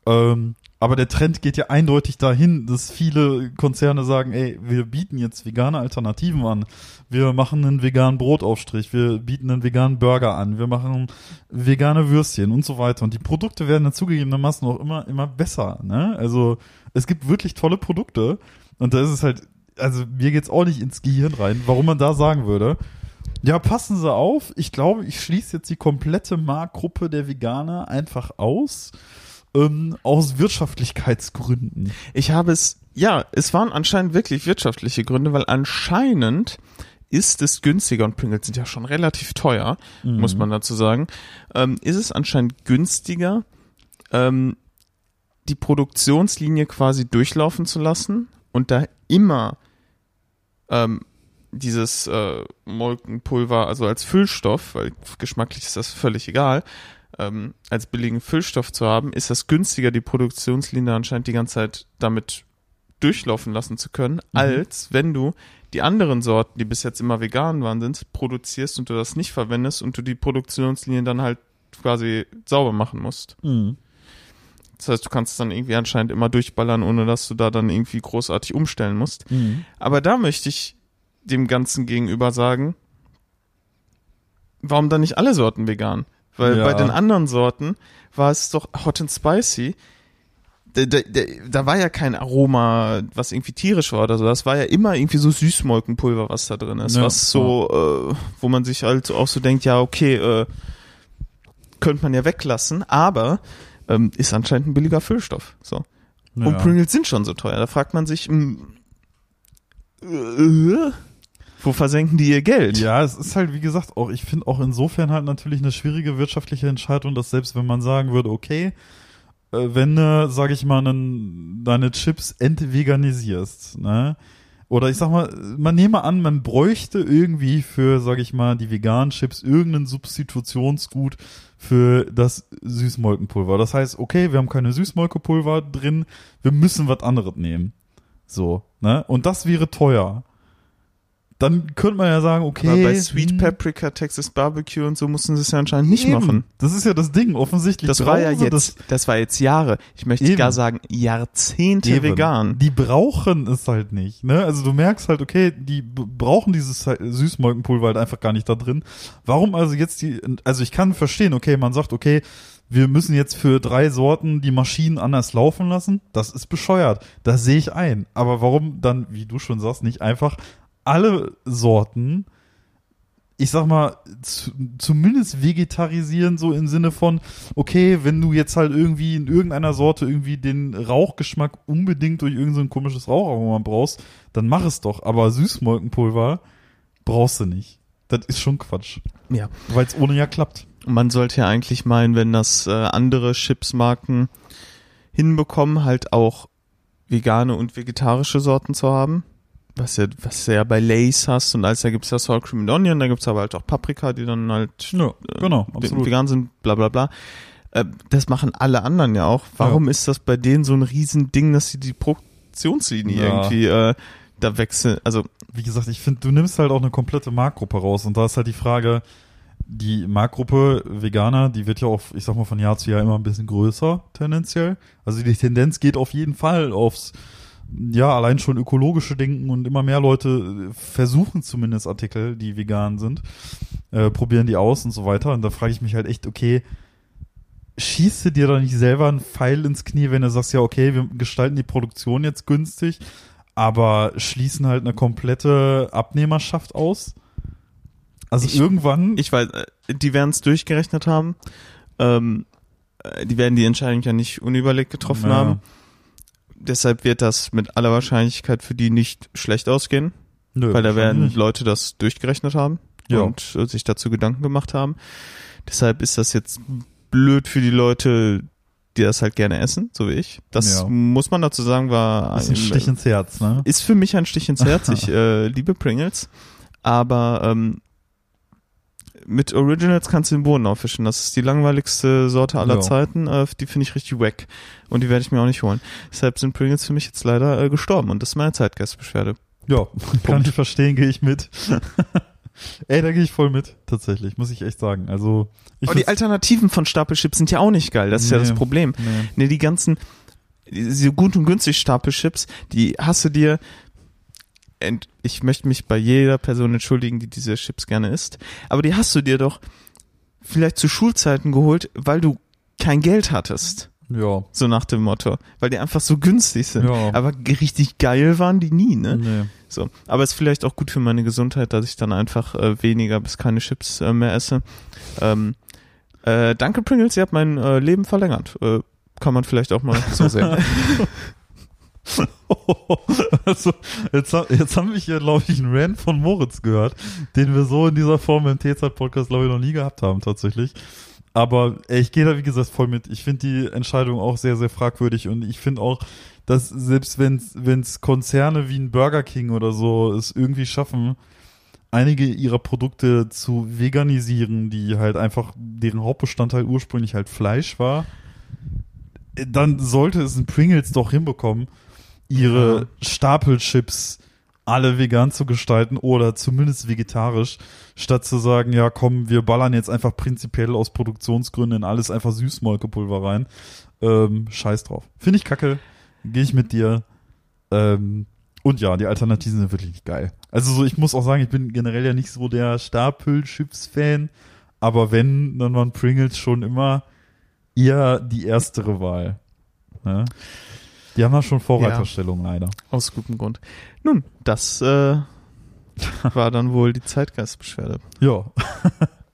Ähm, aber der Trend geht ja eindeutig dahin, dass viele Konzerne sagen, ey, wir bieten jetzt vegane Alternativen an. Wir machen einen veganen Brotaufstrich, wir bieten einen veganen Burger an, wir machen vegane Würstchen und so weiter. Und die Produkte werden dann zugegebenermaßen auch immer, immer besser. Ne? Also es gibt wirklich tolle Produkte. Und da ist es halt, also mir geht's auch nicht ins Gehirn rein, warum man da sagen würde, ja, passen Sie auf. Ich glaube, ich schließe jetzt die komplette Marktgruppe der Veganer einfach aus ähm, aus Wirtschaftlichkeitsgründen. Ich habe es, ja, es waren anscheinend wirklich wirtschaftliche Gründe, weil anscheinend ist es günstiger und Pringles sind ja schon relativ teuer, Mhm. muss man dazu sagen, ähm, ist es anscheinend günstiger, ähm, die Produktionslinie quasi durchlaufen zu lassen und da immer ähm, dieses äh, Molkenpulver, also als Füllstoff, weil geschmacklich ist das völlig egal, ähm, als billigen Füllstoff zu haben, ist das günstiger, die Produktionslinie anscheinend die ganze Zeit damit durchlaufen lassen zu können, als wenn du die anderen Sorten, die bis jetzt immer vegan waren, sind, produzierst und du das nicht verwendest und du die Produktionslinien dann halt quasi sauber machen musst. Mhm. Das heißt, du kannst es dann irgendwie anscheinend immer durchballern, ohne dass du da dann irgendwie großartig umstellen musst. Mhm. Aber da möchte ich dem Ganzen gegenüber sagen, warum dann nicht alle Sorten vegan? Weil Ja. bei den anderen Sorten war es doch hot and spicy. Da, da, da, war ja kein Aroma, was irgendwie tierisch war oder so. Das war ja immer irgendwie so Süßmolkenpulver, was da drin ist. Ja, was so, äh, wo man sich halt auch so denkt, ja, okay, äh, könnte man ja weglassen, aber ähm, ist anscheinend ein billiger Füllstoff. So. Und Ja. Pringles sind schon so teuer. Da fragt man sich, mh, äh, wo versenken die ihr Geld? Ja, es ist halt, wie gesagt, auch, ich finde auch insofern halt natürlich eine schwierige wirtschaftliche Entscheidung, dass selbst wenn man sagen würde, okay, äh, wenn du, sag ich mal, einen, deine Chips entveganisierst, ne? Oder ich sag mal, man nehme an, man bräuchte irgendwie für, sag ich mal, die veganen Chips irgendein Substitutionsgut für das Süßmolkenpulver. Das heißt, okay, wir haben keine Süßmolkenpulver drin, wir müssen was anderes nehmen. So, ne? Und das wäre teuer. Dann könnte man ja sagen, okay. Aber bei Sweet hm, Paprika, Texas Barbecue und so mussten sie es ja anscheinend nicht eben. machen. Das ist ja das Ding, offensichtlich. Das war ja jetzt, das, war jetzt Jahre. Ich möchte Eben. gar sagen, Jahrzehnte Eben. vegan. Die brauchen es halt nicht, ne? Also du merkst halt, okay, die brauchen dieses Süßmolkenpulver halt einfach gar nicht da drin. Warum also jetzt die, also ich kann verstehen, okay, man sagt, okay, wir müssen jetzt für drei Sorten die Maschinen anders laufen lassen. Das ist bescheuert. Das sehe ich ein. Aber warum dann, wie du schon sagst, nicht einfach alle Sorten, ich sag mal, zu, zumindest vegetarisieren, so im Sinne von, okay, wenn du jetzt halt irgendwie in irgendeiner Sorte irgendwie den Rauchgeschmack unbedingt durch irgendein so komisches Raucharoma brauchst, dann mach es doch. Aber Süßmolkenpulver brauchst du nicht. Das ist schon Quatsch. Ja. Weil es ohne ja klappt. Man sollte ja eigentlich meinen, wenn das äh, andere Chipsmarken hinbekommen, halt auch vegane und vegetarische Sorten zu haben. Was ja, was ja bei Lays hast und als da gibt's ja Sour Cream and Onion, da gibt's aber halt auch Paprika, die dann halt Ja, genau, äh, vegan sind, bla bla bla. Äh, das machen alle anderen ja auch. Warum ist das bei denen so ein Riesending, dass sie die Produktionslinie Ja. irgendwie äh, da wechseln? Also wie gesagt, ich finde, du nimmst halt auch eine komplette Marktgruppe raus und da ist halt die Frage, die Marktgruppe Veganer, die wird ja auch, ich sag mal, von Jahr zu Jahr immer ein bisschen größer, tendenziell. Also die Tendenz geht auf jeden Fall aufs, ja, allein schon ökologische Denken und immer mehr Leute äh, versuchen zumindest Artikel, die vegan sind, äh, probieren die aus und so weiter. Und da frage ich mich halt echt, okay, schießt du dir da nicht selber einen Pfeil ins Knie, wenn du sagst, ja, okay, wir gestalten die Produktion jetzt günstig, aber schließen halt eine komplette Abnehmerschaft aus? Also Ich- irgendwann, ich weiß, äh, die werden es durchgerechnet haben. Ähm, äh, die werden die Entscheidung ja nicht unüberlegt getroffen Ja. haben. Deshalb wird das mit aller Wahrscheinlichkeit für die nicht schlecht ausgehen, nö, weil da werden wahrscheinlich Leute das durchgerechnet haben Ja. und äh, sich dazu Gedanken gemacht haben. Deshalb ist das jetzt blöd für die Leute, die das halt gerne essen, so wie ich. Das Ja. muss man dazu sagen, war nicht. ist ein Stich ins Herz, ne? ist für mich ein Stich ins Herz. Ich äh, liebe Pringles, aber ähm, mit Originals kannst du den Boden aufwischen. Das ist die langweiligste Sorte aller Ja. Zeiten. Äh, die finde ich richtig wack. Und die werde ich mir auch nicht holen. Deshalb sind Pringles für mich jetzt leider äh, gestorben. Und das ist meine Zeitgeistbeschwerde. Ja, kann ich verstehen, gehe ich mit. Ey, da gehe ich voll mit, tatsächlich, muss ich echt sagen. Also, ich Aber die Alternativen von Stapelchips sind ja auch nicht geil. Das ist ja Nee. das Problem. Nee. Ne, die ganzen, diese gut und günstig Stapelchips, die hast du dir, ich möchte mich bei jeder Person entschuldigen, die diese Chips gerne isst, aber die hast du dir doch vielleicht zu Schulzeiten geholt, weil du kein Geld hattest. Ja. So nach dem Motto. Weil die einfach so günstig sind. Ja. Aber richtig geil waren die nie, ne? Nee. So. Aber ist vielleicht auch gut für meine Gesundheit, dass ich dann einfach äh, weniger bis keine Chips äh, mehr esse. Ähm, äh, danke Pringles, ihr habt mein äh, Leben verlängert. Äh, kann man vielleicht auch mal so sehen. also, jetzt, jetzt haben wir hier, glaube ich, einen Rant von Moritz gehört, den wir so in dieser Form im T-Zeit-Podcast, glaube ich, noch nie gehabt haben, tatsächlich. Aber ey, ich gehe da, wie gesagt, voll mit. Ich finde die Entscheidung auch sehr, sehr fragwürdig und ich finde auch, dass selbst wenn es Konzerne wie ein Burger King oder so es irgendwie schaffen, einige ihrer Produkte zu veganisieren, die halt einfach, deren Hauptbestandteil ursprünglich halt Fleisch war, dann sollte es ein Pringles doch hinbekommen, ihre Ja. Stapelchips alle vegan zu gestalten oder zumindest vegetarisch, statt zu sagen, ja komm, wir ballern jetzt einfach prinzipiell aus Produktionsgründen in alles einfach Süßmolkepulver rein. Ähm, scheiß drauf. Finde ich kacke. Gehe ich mit dir. Ähm, und ja, die Alternativen sind wirklich nicht geil. Also so, ich muss auch sagen, ich bin generell ja nicht so der Stapelchips-Fan, aber wenn, dann waren Pringles schon immer eher die erstere Wahl. Ne? Die haben da schon Vorreiterstellung leider. Aus gutem Grund. Nun, das äh, war dann wohl die Zeitgeistbeschwerde. Ja,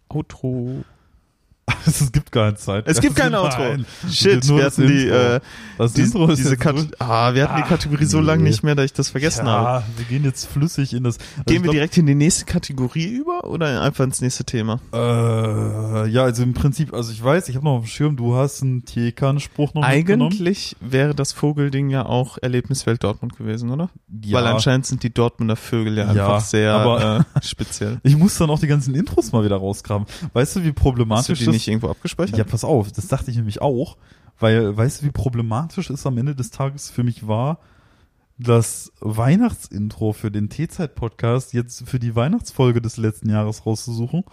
Outro. Es gibt keine Zeit. Es gibt kein Outro. Nein. Shit, wir hatten die, äh, die, ist diese Kat ah, wir hatten die Ach, Kategorie so lange nee. nicht mehr, dass ich das vergessen habe. ja, wir gehen jetzt flüssig in das. Also Gehen wir glaub, direkt in die nächste Kategorie über oder einfach ins nächste Thema? Äh, ja, also im Prinzip, also ich weiß, ich habe noch auf dem Schirm, du hast einen Tiekan-Spruch noch. Eigentlich wäre das Vogelding ja auch Erlebniswelt Dortmund gewesen, oder? Ja. Weil anscheinend sind die Dortmunder Vögel ja Ja, einfach sehr aber- äh, speziell. Ich muss dann auch die ganzen Intros mal wieder rausgraben. Weißt du, wie problematisch die das nicht irgendwo abgespeichert? Ja, pass auf, das dachte ich nämlich auch, weil weißt du, wie problematisch es am Ende des Tages für mich war, das Weihnachtsintro für den T-Zeit-Podcast jetzt für die Weihnachtsfolge des letzten Jahres rauszusuchen.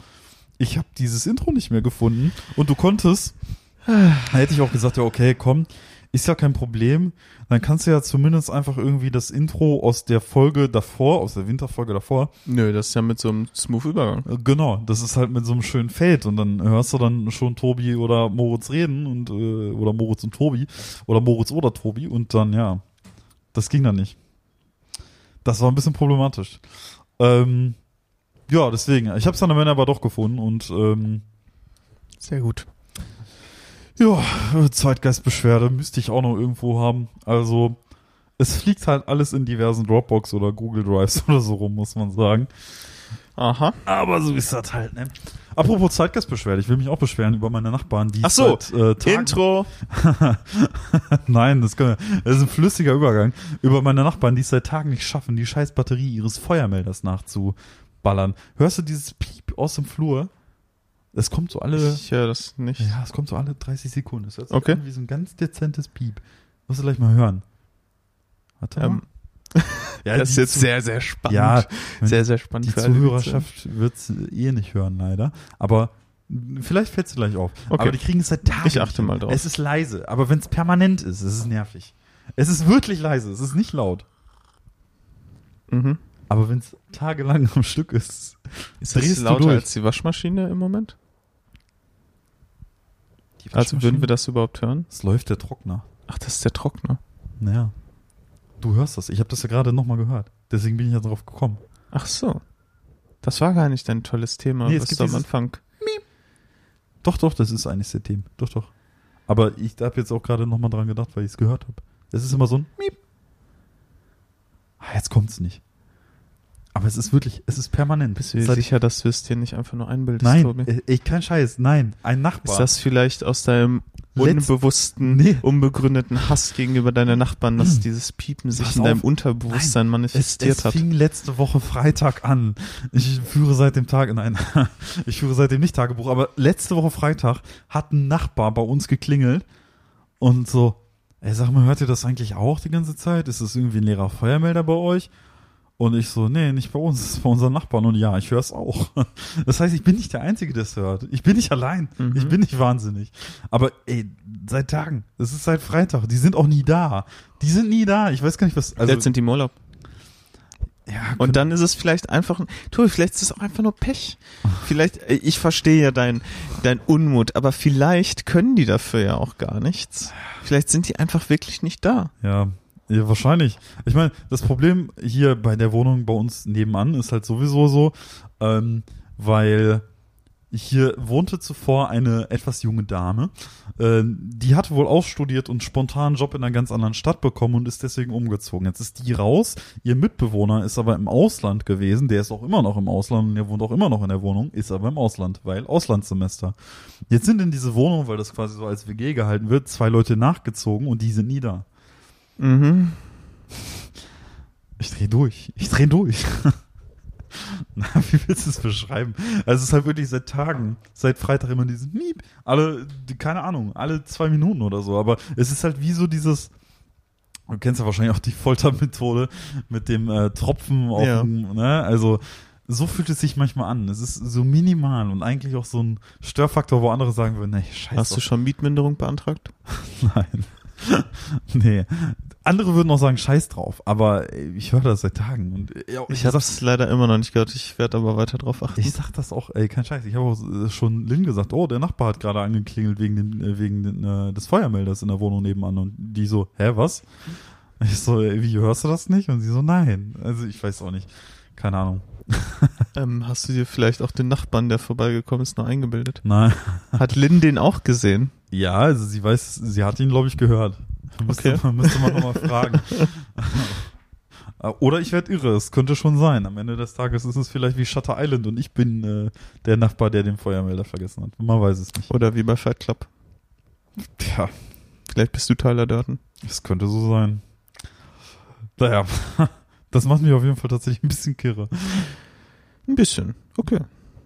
Ich habe dieses Intro nicht mehr gefunden und du konntest, da hätte ich auch gesagt, ja okay, komm, ist ja kein Problem. Dann kannst du ja zumindest einfach irgendwie das Intro aus der Folge davor, aus der Winterfolge davor, Nö, das ist ja mit so einem smooth Übergang. äh, Genau, das ist halt mit so einem schönen Fade und dann hörst du dann schon Tobi oder Moritz reden und äh, oder Moritz und Tobi oder Moritz oder Tobi und dann ja, das ging dann nicht. Das war ein bisschen problematisch. Ähm, ja, deswegen. Ich habe es dann am Ende aber doch gefunden und ähm, Sehr gut. Ja, Zeitgeistbeschwerde müsste ich auch noch irgendwo haben. Also es fliegt halt alles in diversen Dropbox oder Google Drives oder so rum, muss man sagen. Aha. Aber so ist das halt, ne? Apropos Zeitgeistbeschwerde, ich will mich auch beschweren über meine Nachbarn, die Ach so, seit äh, Tagen, Intro. Nein, das, kann, das ist ein flüssiger Übergang. Über meine Nachbarn, die es seit Tagen nicht schaffen, die scheiß Batterie ihres Feuermelders nachzuballern. Hörst du dieses Piep aus dem Flur? Es kommt so alle, Ich höre das nicht. ja, es kommt so alle 30 Sekunden. Es hört sich Okay. an wie so ein ganz dezentes Piep. Musst du gleich mal hören. Warte. Ähm, ja, das ist jetzt sehr, sehr spannend. Ja, sehr, sehr spannend. Die für alle, die Zuhörerschaft wird's eh nicht hören, leider. Aber vielleicht fällt sie gleich auf. Okay. Aber die kriegen es seit Tagen. Ich achte mal drauf. Es ist leise, aber wenn es permanent ist, ist es nervig. Es ist wirklich leise, es ist nicht laut. Mhm. Aber wenn es tagelang am Stück ist, Ist drehst das du lauter durch. als die Waschmaschine im Moment? Also würden wir das überhaupt hören? Es läuft der Trockner. Ach, das ist der Trockner. Naja. Du hörst das. Ich habe das ja gerade nochmal gehört. Deswegen bin ich ja drauf gekommen. Ach so. Das war gar nicht dein tolles Thema, Nee, was du am Anfang. Doch, doch, das ist eines der Themen. Doch, doch. Aber ich habe jetzt auch gerade nochmal dran gedacht, weil ich es gehört habe. Es ist immer so ein Miep. Ah, jetzt kommt's nicht. Aber es ist wirklich, es ist permanent. Bist du dir Seit- sicher, dass du es dir nicht einfach nur einbildest, Nein, Tobi? äh, ich kein Scheiß, nein, ein Nachbar. Ist das vielleicht aus deinem letzt- unbewussten, Nee. unbegründeten Hass gegenüber deiner Nachbarn, dass dieses Piepen sich Pass in deinem auf. Unterbewusstsein es, manifestiert es hat. fing letzte Woche Freitag an. Ich führe seit dem Tag, nein, ich führe seitdem nicht Tagebuch, aber letzte Woche Freitag hat ein Nachbar bei uns geklingelt und so, ey, sag mal, hört ihr das eigentlich auch die ganze Zeit? Ist das irgendwie ein leerer Feuermelder bei euch? Und ich so, nee, nicht bei uns, das ist bei unseren Nachbarn. Und ja, ich höre es auch. Das heißt, ich bin nicht der Einzige, der es hört. Ich bin nicht allein. Mhm. Ich bin nicht wahnsinnig. Aber ey, seit Tagen. Das ist seit Freitag. Die sind auch nie da. Die sind nie da. Ich weiß gar nicht, was. Also, Vielleicht sind die im Urlaub. ja, Und dann ist es vielleicht einfach, ein- tu, vielleicht ist es auch einfach nur Pech. Vielleicht, äh, ich verstehe ja dein, dein Unmut, aber vielleicht können die dafür ja auch gar nichts. Vielleicht sind die einfach wirklich nicht da. Ja, ja, wahrscheinlich. Ich meine, das Problem hier bei der Wohnung bei uns nebenan ist halt sowieso so, ähm, weil hier wohnte zuvor eine etwas junge Dame, ähm, die hatte wohl ausstudiert und spontan einen Job in einer ganz anderen Stadt bekommen und ist deswegen umgezogen. Jetzt ist die raus, ihr Mitbewohner ist aber im Ausland gewesen, der ist auch immer noch im Ausland und der wohnt auch immer noch in der Wohnung, ist aber im Ausland, weil Auslandssemester. Jetzt sind in diese Wohnung, weil das quasi so als WG gehalten wird, zwei Leute nachgezogen und die sind nie da. Mhm. Ich dreh durch. Ich dreh durch. Na, wie willst du es beschreiben? Also es ist halt wirklich seit Tagen, seit Freitag immer dieses Miep. Alle, keine Ahnung, alle zwei Minuten oder so. Aber es ist halt wie so dieses, du kennst ja wahrscheinlich auch die Foltermethode mit dem äh, Tropfen auf Ja. dem, ne? Also so fühlt es sich manchmal an. Es ist so minimal und eigentlich auch so ein Störfaktor, wo andere sagen würden, nee, scheiße. Hast du schon Mietminderung beantragt? Nein. nee. Andere würden auch sagen, scheiß drauf, aber ich höre das seit Tagen. Und, ja, Ich habe es leider immer noch nicht gehört. Ich werde aber weiter drauf achten. Ich sag das auch, ey, kein Scheiß. Ich habe auch äh, schon Lynn gesagt, oh, der Nachbar hat gerade angeklingelt wegen, den, äh, wegen den, äh, des Feuermelders in der Wohnung nebenan. Und die so, hä, was? Ich so, ey, wie hörst du das nicht? Und sie so, nein. Also ich weiß auch nicht. Keine Ahnung. Ähm, hast du dir vielleicht auch den Nachbarn, der vorbeigekommen ist, noch eingebildet? Nein. Hat Lynn den auch gesehen? Ja, also sie weiß, sie hat ihn, glaube ich, gehört. Müsste, Okay. man, müsste man nochmal fragen. Oder ich werde irre, es könnte schon sein. Am Ende des Tages ist es vielleicht wie Shutter Island und ich bin äh, der Nachbar, der den Feuermelder vergessen hat. Man weiß es nicht. Oder wie bei Fight Club? Ja, Vielleicht bist du Tyler Durden. das könnte so sein. Naja, das macht mich auf jeden Fall tatsächlich ein bisschen kirre. Ein bisschen. Okay.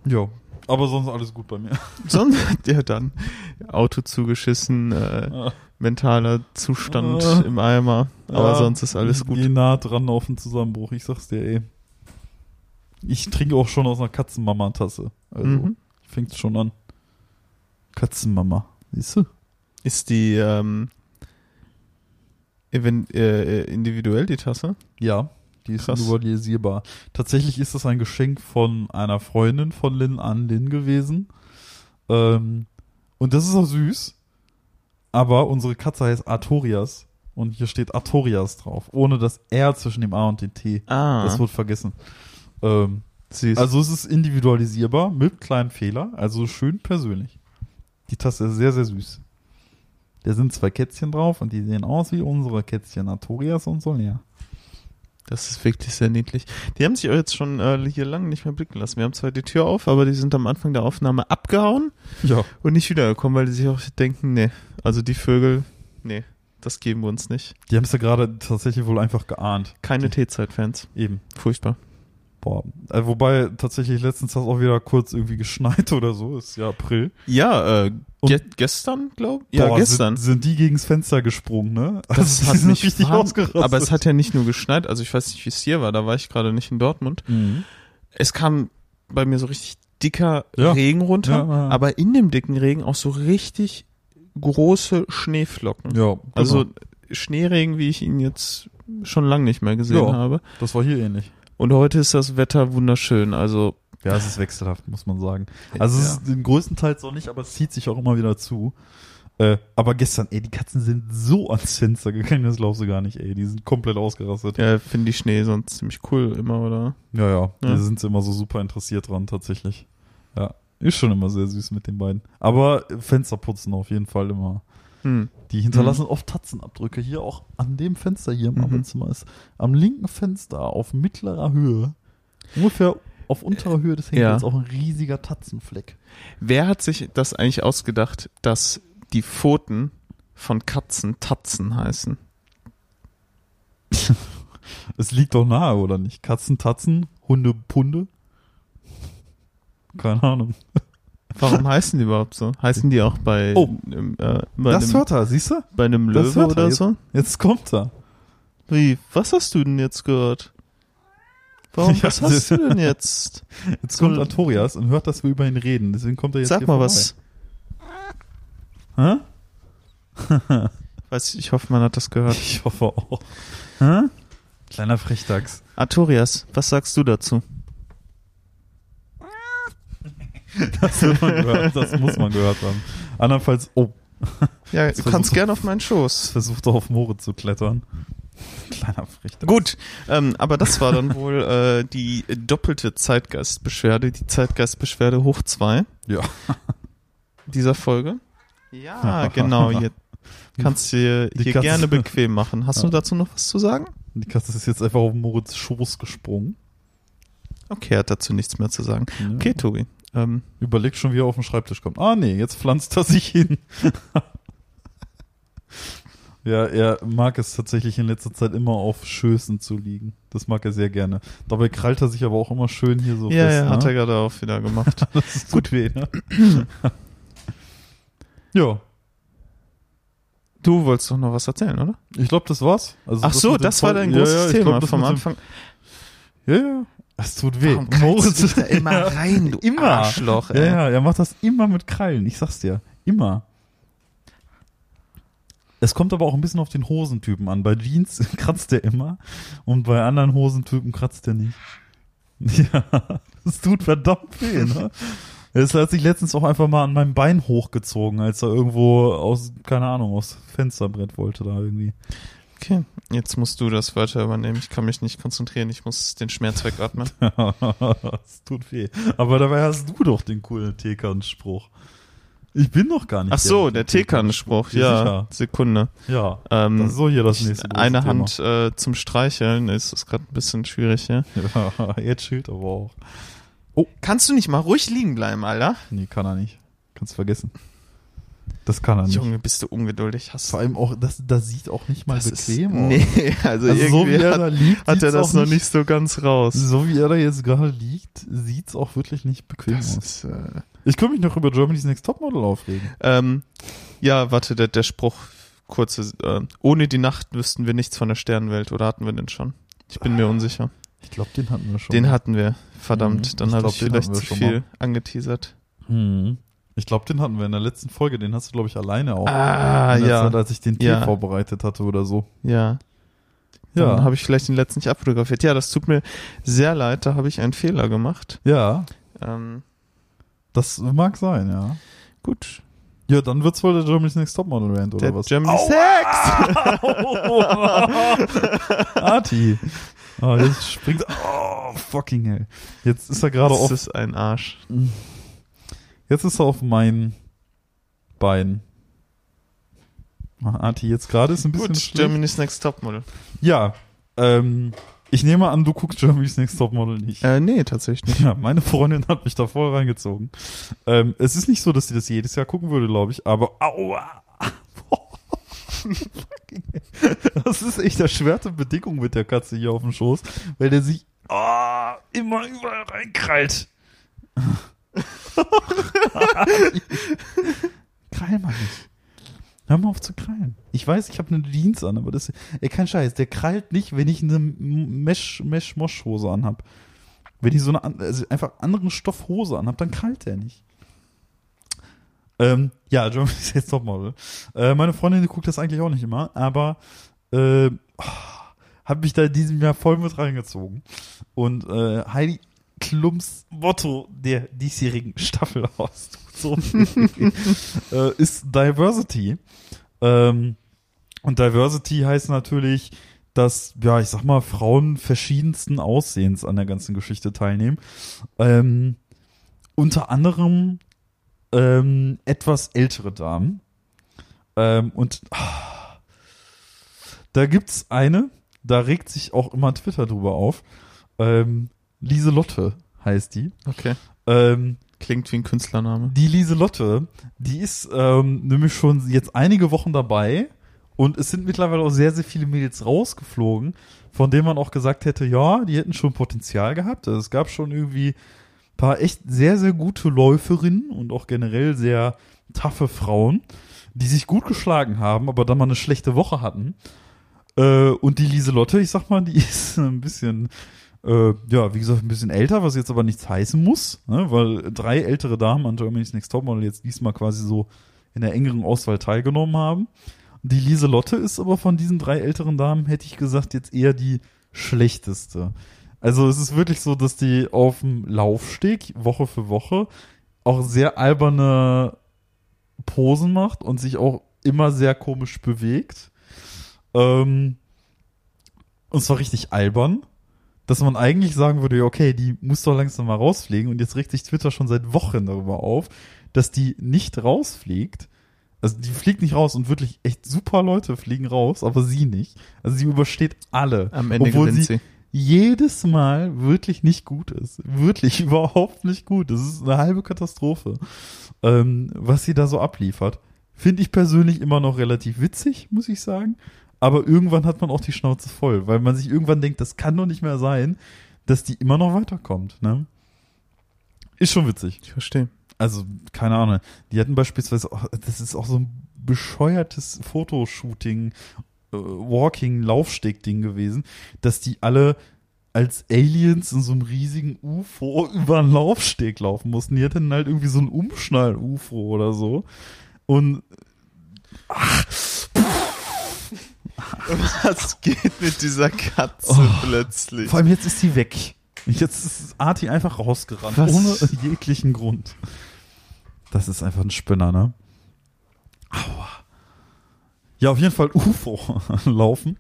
Ja, aber sonst alles gut bei mir. Sonst, ja dann, Auto zugeschissen, äh, Ah. mentaler Zustand Ah. im Eimer, aber Ja, sonst ist alles gut. geh nah dran auf den Zusammenbruch, ich sag's dir, ey. Ich trinke auch schon aus einer Katzenmama-Tasse. Also, Mhm. fängt schon an. Katzenmama, siehst du? Ist die ähm, event, äh, äh, individuell die Tasse? Ja, die ist Krass. individualisierbar. Tatsächlich ist das ein Geschenk von einer Freundin von Lin an Lin gewesen. Ähm, und das ist auch süß. Aber unsere Katze heißt Artorias. Und hier steht Artorias drauf. Ohne das R zwischen dem A und dem T. Ah, Das wird vergessen. Ähm, süß. also es ist individualisierbar mit kleinen Fehler. Also schön persönlich. Die Tasse ist sehr, sehr süß. Da sind zwei Kätzchen drauf und die sehen aus wie unsere Kätzchen Artorias und Solea. Das ist wirklich sehr niedlich. Die haben sich auch jetzt schon äh, hier lange nicht mehr blicken lassen. Wir haben zwar die Tür auf, aber die sind am Anfang der Aufnahme abgehauen Ja. und nicht wiedergekommen, weil die sich auch denken, nee, also die Vögel, nee, das geben wir uns nicht. Die haben es ja gerade tatsächlich wohl einfach geahnt. Keine T-Zeit-Fans. Eben. Furchtbar. Boah. Äh, wobei tatsächlich letztens hat es auch wieder kurz irgendwie geschneit oder so. Ist ja April. Ja, äh, ge gestern, glaube ich. Ja, gestern. Sind, sind die gegens Fenster gesprungen, ne? Das Also, hat mich richtig wahn- ausgerastet. Aber es hat ja nicht nur geschneit, also ich weiß nicht, wie es hier war, da war ich gerade nicht in Dortmund. Mhm. Es kam bei mir so richtig dicker Ja. Regen runter, Ja, ja. aber in dem dicken Regen auch so richtig große Schneeflocken. Ja, genau. Also Schneeregen, wie ich ihn jetzt schon lange nicht mehr gesehen Ja. habe. das war hier ähnlich. Und heute ist das Wetter wunderschön, also Ja, es ist wechselhaft, muss man sagen. Also es ist den größten Teil auch nicht, aber es zieht sich auch immer wieder zu. Äh, aber gestern, ey, die Katzen sind so ans Fenster gegangen, das glaubst du gar nicht, ey. Die sind komplett ausgerastet. ja, finde ich Schnee sonst ziemlich cool immer, oder? Ja, ja. Ja. Da sind sie immer so super interessiert dran, tatsächlich. Ja. Ist schon immer sehr süß mit den beiden. Aber Fenster putzen auf jeden Fall immer. Hm. Die hinterlassen oft Tatzenabdrücke. Hier auch an dem Fenster hier im Mhm. Arbeitszimmer ist. Am linken Fenster auf mittlerer Höhe, ungefähr auf unterer Höhe des Henkels, Ja. auch ein riesiger Tatzenfleck. Wer hat sich das eigentlich ausgedacht, dass die Pfoten von Katzen Tatzen heißen? Es liegt doch nahe, oder nicht? Katzen, Tatzen, Hunde, Punde? Keine Ahnung. Warum heißen die überhaupt so? Heißen die auch bei, Oh. ähm, äh, bei, Das einem, hört er, siehst du? bei einem das Löwe er oder jetzt. so? Jetzt kommt er. Wie, was hast du denn jetzt gehört? Warum, Ja, was hast du denn jetzt? Jetzt So- kommt Artorias und hört, dass wir über ihn reden. Deswegen kommt er jetzt Sag mal vorbei. was. Hä? Weiß ich, ich hoffe, man hat das gehört. Ich hoffe auch. Hä? Kleiner Frechdachs. Artorias, was sagst du dazu? Das, gehört, das muss man gehört haben. Andernfalls, oh, Ja, du kannst doch- gerne auf meinen Schoß. versucht er auf Moritz zu klettern. Kleiner Frechdachs. Gut, ähm, aber das war dann wohl äh, die doppelte Zeitgeistbeschwerde, die Zeitgeistbeschwerde hoch zwei Ja. dieser Folge. Ja, genau. Hier kannst du dir hier Katze- gerne bequem machen. Hast du Ja. dazu noch was zu sagen? Die Katze ist jetzt einfach auf Moritz Schoß gesprungen. Okay, er hat dazu nichts mehr zu sagen. Ja. Okay, Tobi. Ähm, Überlegt schon, wie er auf den Schreibtisch kommt. Ah, nee, jetzt pflanzt er sich hin. ja, er mag es tatsächlich in letzter Zeit immer auf Schößen zu liegen. Das mag er sehr gerne. Dabei krallt er sich aber auch immer schön hier so ja, fest. ja, ne? hat er gerade auch wieder gemacht. Das tut weh, ne? ja, Du wolltest doch noch was erzählen, oder? ich glaube, das war's. Also Ach so, mit dem das war dein Ja, großes ja, ich Thema glaub, das vom Anfang. Ja, ja. Es tut weh. Warum du dich da immer Ja. rein, du Immer. Arschloch, Ja, ey. ja, er macht das immer mit Krallen. Ich sag's dir. Immer. Es kommt aber auch ein bisschen auf den Hosentypen an. Bei Jeans kratzt er immer und bei anderen Hosentypen kratzt er nicht. Ja, es tut verdammt weh, ne? Es hat sich letztens auch einfach mal an meinem Bein hochgezogen, als er irgendwo aus, keine Ahnung, aus Fensterbrett wollte da irgendwie. Okay, jetzt musst du das weiter übernehmen. Ich kann mich nicht konzentrieren. Ich muss den Schmerz wegatmen. Es tut weh. Aber dabei hast du doch den coolen Tekan-Spruch. Ich bin doch gar nicht. Ach so, der dem Tekan-Spruch. Ja, sicher. Sekunde. Ja, Ähm, das so hier das nächste eine Thema. Hand äh, zum Streicheln ist, ist gerade ein bisschen schwierig hier. Ja, jetzt schild aber auch. Kannst du nicht mal ruhig liegen bleiben, Alter? Nee, kann er nicht. Kannst vergessen. Das kann er nicht. Junge, bist du ungeduldig. Hast Vor allem auch, das, das sieht auch nicht mal das bequem ist, aus. Nee, also, Also so wie irgendwie er hat, da liegt, hat er das auch noch nicht so ganz raus. So wie er da jetzt gerade liegt, sieht's auch wirklich nicht bequem Das aus. ist, äh, Ich könnte mich noch über Germany's Next Topmodel aufregen. ähm, ja, warte, der, der Spruch, kurze, äh, ohne die Nacht wüssten wir nichts von der Sternenwelt, oder hatten wir den schon? Ich bin mir unsicher. Ich glaube, den hatten wir schon. Den hatten wir. Verdammt, Mhm, dann ich habe glaub, ich vielleicht zu viel mal. angeteasert. Hm. Ich glaube, den hatten wir in der letzten Folge. Den hast du, glaube ich, alleine auch. Ah, ja. Zeit, als ich den Tee Ja. vorbereitet hatte oder so. Ja. Ja. Dann habe ich vielleicht den letzten nicht abfotografiert. Ja, das tut mir sehr leid, da habe ich einen Fehler gemacht. Ja, Ähm, das mag sein, ja. gut. Ja, dann wird's wohl der Germany's Next Topmodel Rant oder Der was? Germany Sex! Arti. Oh, jetzt springt. Oh, fucking hell. Jetzt ist er gerade Das auf. ist ein Arsch. Jetzt ist er auf mein Bein. Ah, Arti, jetzt gerade ist ein bisschen. Gut, schlecht. Germany's Next Topmodel. Ja. Ähm, ich nehme an, du guckst Germany's Next Topmodel nicht. Äh, nee, tatsächlich nicht. Ja, meine Freundin hat mich da voll reingezogen. Ähm, es ist nicht so, dass sie das jedes Jahr gucken würde, glaube ich, aber aua. Das ist echt erschwerte Bedingung mit der Katze hier auf dem Schoß, weil der sich ah, immer überall reinkrallt. Krall mal nicht. Hör mal auf zu krallen. Ich weiß, ich habe eine Jeans an, aber das, ey, kein Scheiß, der krallt nicht, wenn ich eine Mesh, Mesh Mosch Hose anhab. Wenn ich so eine, also einfach anderen Stoff Hose anhab, dann krallt der nicht. Ähm, ja, Germany's Next Topmodel. Äh, meine Freundin guckt das eigentlich auch nicht immer, aber äh, hat mich da in diesem Jahr voll mit reingezogen. Und äh, Heidi Klums Motto der diesjährigen Staffel aus so äh, ist Diversity. Ähm, und Diversity heißt natürlich, dass, ja, ich sag mal, Frauen verschiedensten Aussehens an der ganzen Geschichte teilnehmen. Ähm, unter anderem ähm, etwas ältere Damen. Ähm, und ah, da gibt's eine, da regt sich auch immer Twitter drüber auf. Ähm, Lieselotte heißt die. Okay. Ähm, Klingt wie ein Künstlername. Die Lieselotte, die ist ähm, nämlich schon jetzt einige Wochen dabei und es sind mittlerweile auch sehr, sehr viele Mädels rausgeflogen, von denen man auch gesagt hätte, ja, die hätten schon Potenzial gehabt. Also es gab schon irgendwie ein paar echt sehr, sehr gute Läuferinnen und auch generell sehr taffe Frauen, die sich gut geschlagen haben, aber dann mal eine schlechte Woche hatten. Äh, und die Lieselotte, ich sag mal, die ist ein bisschen, äh, ja, wie gesagt, ein bisschen älter, was jetzt aber nichts heißen muss, ne? weil drei ältere Damen an Germany's Next Topmodel jetzt diesmal quasi so in der engeren Auswahl teilgenommen haben. Die Lieselotte ist aber von diesen drei älteren Damen, hätte ich gesagt, jetzt eher die schlechteste. Also es ist wirklich so, dass die auf dem Laufsteg Woche für Woche auch sehr alberne Posen macht und sich auch immer sehr komisch bewegt. Ähm, und zwar richtig albern, dass man eigentlich sagen würde, ja, okay, die muss doch langsam mal rausfliegen und jetzt regt sich Twitter schon seit Wochen darüber auf, dass die nicht rausfliegt. Also die fliegt nicht raus und wirklich echt super Leute fliegen raus, aber sie nicht. Also sie übersteht alle. Am Ende obwohl sie sie. jedes Mal wirklich nicht gut ist. Wirklich überhaupt nicht gut. Das ist eine halbe Katastrophe, ähm, was sie da so abliefert. Finde ich persönlich immer noch relativ witzig, muss ich sagen. Aber irgendwann hat man auch die Schnauze voll, weil man sich irgendwann denkt, das kann doch nicht mehr sein, dass die immer noch weiterkommt. Ne? Ist schon witzig. Ich verstehe. Also, keine Ahnung. Die hatten beispielsweise, auch, das ist auch so ein bescheuertes Fotoshooting, äh, Walking-Laufsteg-Ding gewesen, dass die alle als Aliens in so einem riesigen UFO über einen Laufsteg laufen mussten. Die hatten halt irgendwie so ein Umschnall-UFO oder so. Und Was geht mit dieser Katze Oh. plötzlich? vor allem jetzt ist sie weg. Jetzt ist Arti einfach rausgerannt, Was? ohne jeglichen Grund. Das ist einfach ein Spinner, ne? Aua. Ja, auf jeden Fall UFO laufen.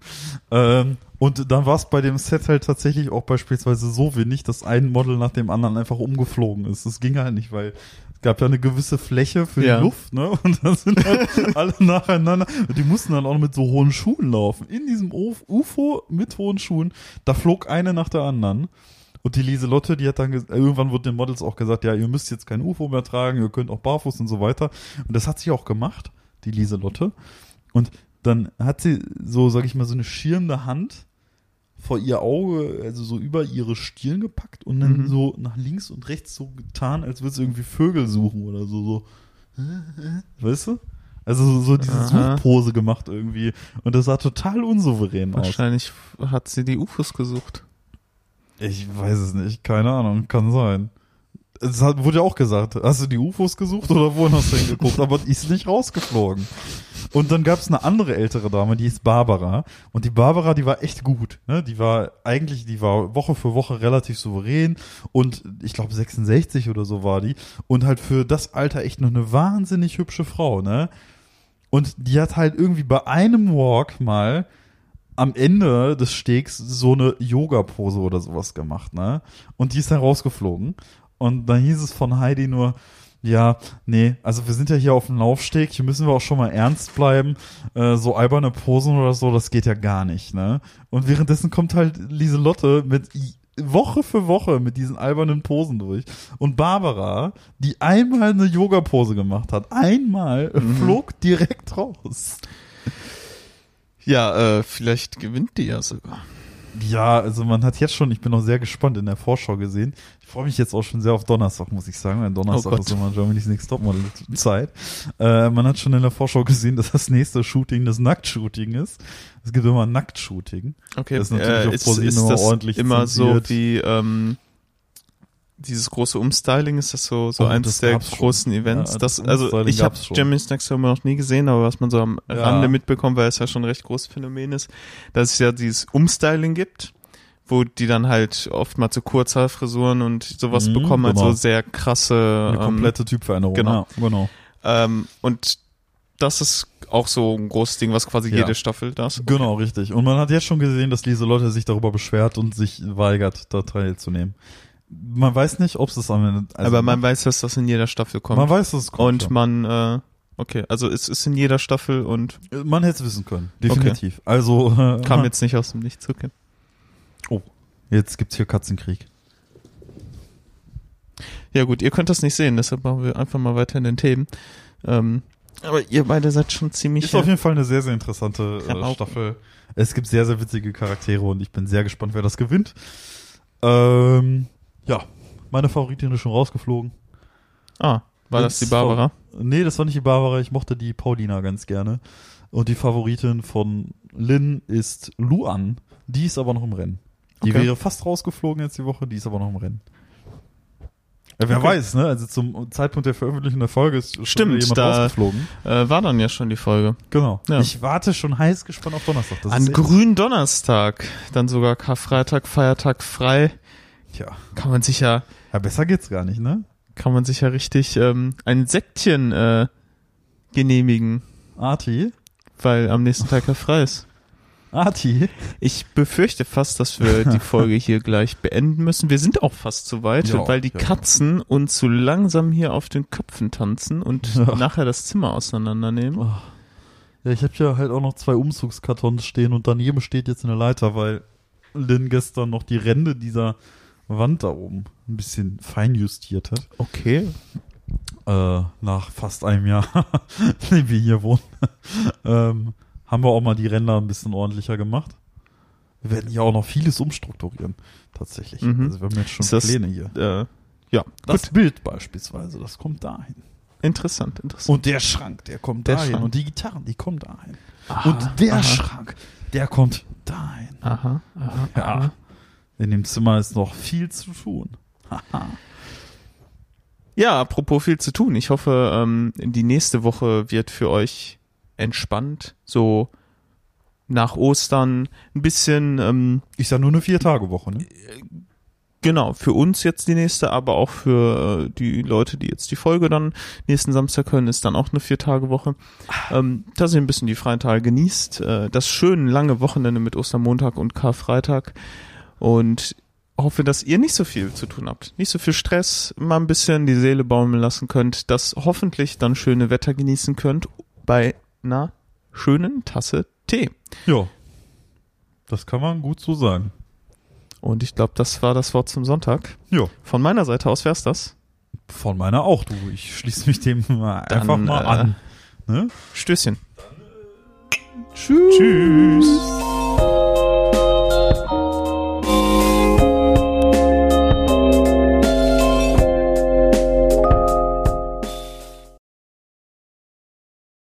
Ähm, und dann war es bei dem Set halt tatsächlich auch beispielsweise so wenig, dass ein Model nach dem anderen einfach umgeflogen ist. Das ging halt nicht, weil es gab ja eine gewisse Fläche für Ja. die Luft, ne? Und dann sind halt alle nacheinander. Und die mussten dann auch mit so hohen Schuhen laufen. In diesem Uf- UFO mit hohen Schuhen. Da flog eine nach der anderen. Und die Lieselotte, die hat dann, ges- irgendwann wurde den Models auch gesagt, ja, ihr müsst jetzt kein UFO mehr tragen, ihr könnt auch barfuß und so weiter. Und das hat sie auch gemacht, die Lieselotte. Und dann hat sie so, sag ich mal, so eine schirmende Hand vor ihr Auge, also so über ihre Stirn gepackt und dann Mhm. so nach links und rechts so getan, als würde sie irgendwie Vögel suchen oder so, so. Weißt du? Also so, diese Aha. Suchpose gemacht irgendwie. Und das sah total unsouverän aus. Wahrscheinlich hat sie die UFOs gesucht. Ich weiß es nicht, keine Ahnung, kann sein. Hat, wurde ja auch gesagt, hast du die UFOs gesucht oder wohin hast du hingeguckt? Aber die ist nicht rausgeflogen. Und dann gab es eine andere ältere Dame, die ist Barbara. Und die Barbara, die war echt gut. Ne? Die war eigentlich, die war Woche für Woche relativ souverän. Und ich glaube 66 oder so war die. Und halt für das Alter echt noch eine wahnsinnig hübsche Frau. Ne? Und die hat halt irgendwie bei einem Walk mal am Ende des Stegs so eine Yoga-Pose oder sowas gemacht, ne? Und die ist dann rausgeflogen. Und dann hieß es von Heidi nur, ja, nee, also wir sind ja hier auf dem Laufsteg, hier müssen wir auch schon mal ernst bleiben. Äh, so alberne Posen oder so, das geht ja gar nicht, ne? Und währenddessen kommt halt Lieselotte mit Woche für Woche mit diesen albernen Posen durch. Und Barbara, die einmal eine Yoga-Pose gemacht hat, einmal flog direkt raus. Ja, äh, vielleicht gewinnt die ja sogar. Ja, also man hat jetzt schon, ich bin noch sehr gespannt in der Vorschau gesehen. Ich freue mich jetzt auch schon sehr auf Donnerstag, muss ich sagen, weil Donnerstag Oh ist immer Germany's Next Topmodel Zeit. Äh, man hat schon in der Vorschau gesehen, dass das nächste Shooting das Nacktshooting ist. Es gibt immer Nacktshooting. Okay, Das ist natürlich äh, auf ist, ist immer das ordentlich immer zensiert. so wie ähm, dieses große Umstyling? Ist das so, so Oh, eins der gab's schon. großen Events? Ja, das, also ich habe. Gemini Next Summer noch nie gesehen, aber was man so am Ja. Rande mitbekommt, weil es ja schon ein recht großes Phänomen ist, dass es ja dieses Umstyling gibt, wo die dann halt oft mal zu Kurzhaarfrisuren und sowas Mhm, bekommen, genau. also sehr krasse Eine ähm, komplette Typveränderung. genau. Ja, genau. ähm, und das ist auch so ein großes Ding, was quasi Ja. jede Staffel das. Genau, richtig. Und man hat jetzt schon gesehen, dass Lieselotte sich darüber beschwert und sich weigert, da teilzunehmen. Man weiß nicht, ob es das am Ende. also aber man weiß, dass das in jeder Staffel kommt. man weiß, dass es kommt. und ja. man, äh, okay, also es ist in jeder Staffel und Man hätte es wissen können, definitiv. Also äh, kam jetzt nicht aus dem Nichts, okay. jetzt gibt's hier Katzenkrieg. Ja gut, ihr könnt das nicht sehen, deshalb machen wir einfach mal weiter in den Themen. Ähm, aber ihr beide seid schon ziemlich. Ist auf jeden Fall eine sehr, sehr interessante äh. Staffel. Es gibt sehr, sehr witzige Charaktere und ich bin sehr gespannt, wer das gewinnt. Ähm, ja, meine Favoritin ist schon rausgeflogen. ah, war das die Barbara? Von, nee, das war nicht die Barbara. Ich mochte die Paulina ganz gerne. Und die Favoritin von Lynn ist Luan. Die ist aber noch im Rennen. Die Okay. wäre fast rausgeflogen jetzt die Woche, die ist aber noch im Rennen. Ja, wer Okay. weiß, ne? Also zum Zeitpunkt der Veröffentlichung der Folge ist Stimmt, jemand da- rausgeflogen. Äh, war dann ja schon die Folge. Genau. Ja. Ich warte schon heiß gespannt auf Donnerstag. Das An ist echt- grünen Donnerstag, dann sogar Karfreitag, Feiertag frei. Tja, Kann man sich ja, ja, besser geht's gar nicht, ne? kann man sich ja richtig ähm, ein Sektchen äh, genehmigen, Arti? weil am nächsten Tag ja frei ist. Arti? Ich befürchte fast, dass wir die Folge hier gleich beenden müssen. Wir sind auch fast zu weit, Ja, weil die ja. Katzen uns so langsam hier auf den Köpfen tanzen und Ja. nachher das Zimmer auseinandernehmen. Oh. Ja, ich habe ja halt auch noch zwei Umzugskartons stehen und daneben steht jetzt eine Leiter, weil Lynn gestern noch die Ränder dieser Wand da oben ein bisschen feinjustiert hat. Okay. Äh, nach fast einem Jahr, in dem wir hier wohnen, ähm, haben wir auch mal die Ränder ein bisschen ordentlicher gemacht. Wir werden hier auch noch vieles umstrukturieren, tatsächlich. Mhm. Also wir haben jetzt schon das- Pläne hier. Äh, ja, Das Bild beispielsweise, das kommt dahin. interessant, interessant. Und der Schrank, der kommt Der dahin. Schrank. Und die Gitarren, die kommen dahin. Aha, Und der aha. Schrank, der kommt dahin. Aha, aha, Ja. aha. In dem Zimmer ist noch viel zu tun. Haha. Ja, apropos viel zu tun. Ich hoffe, ähm, die nächste Woche wird für euch entspannt. So nach Ostern ein bisschen, ähm, Ist ja nur eine Vier-Tage-Woche, ne? genau, für uns jetzt die nächste, aber auch für äh, die Leute, die jetzt die Folge dann nächsten Samstag hören, ist dann auch eine Vier-Tage-Woche. Ähm, dass ihr ein bisschen die freien Tage genießt. Äh, das schöne lange Wochenende mit Ostermontag und Karfreitag. Und hoffe, dass ihr nicht so viel zu tun habt. Nicht so viel Stress, mal ein bisschen die Seele baumeln lassen könnt, das hoffentlich dann schöne Wetter genießen könnt bei einer schönen Tasse Tee. Ja. Das kann man gut so sagen. Und ich glaube, das war das Wort zum Sonntag. Ja. Von meiner Seite aus wär's das. Von meiner auch, du. Ich schließe mich dem mal Dann, einfach mal äh, an. Ne? Stößchen. Tschüss. Tschüss.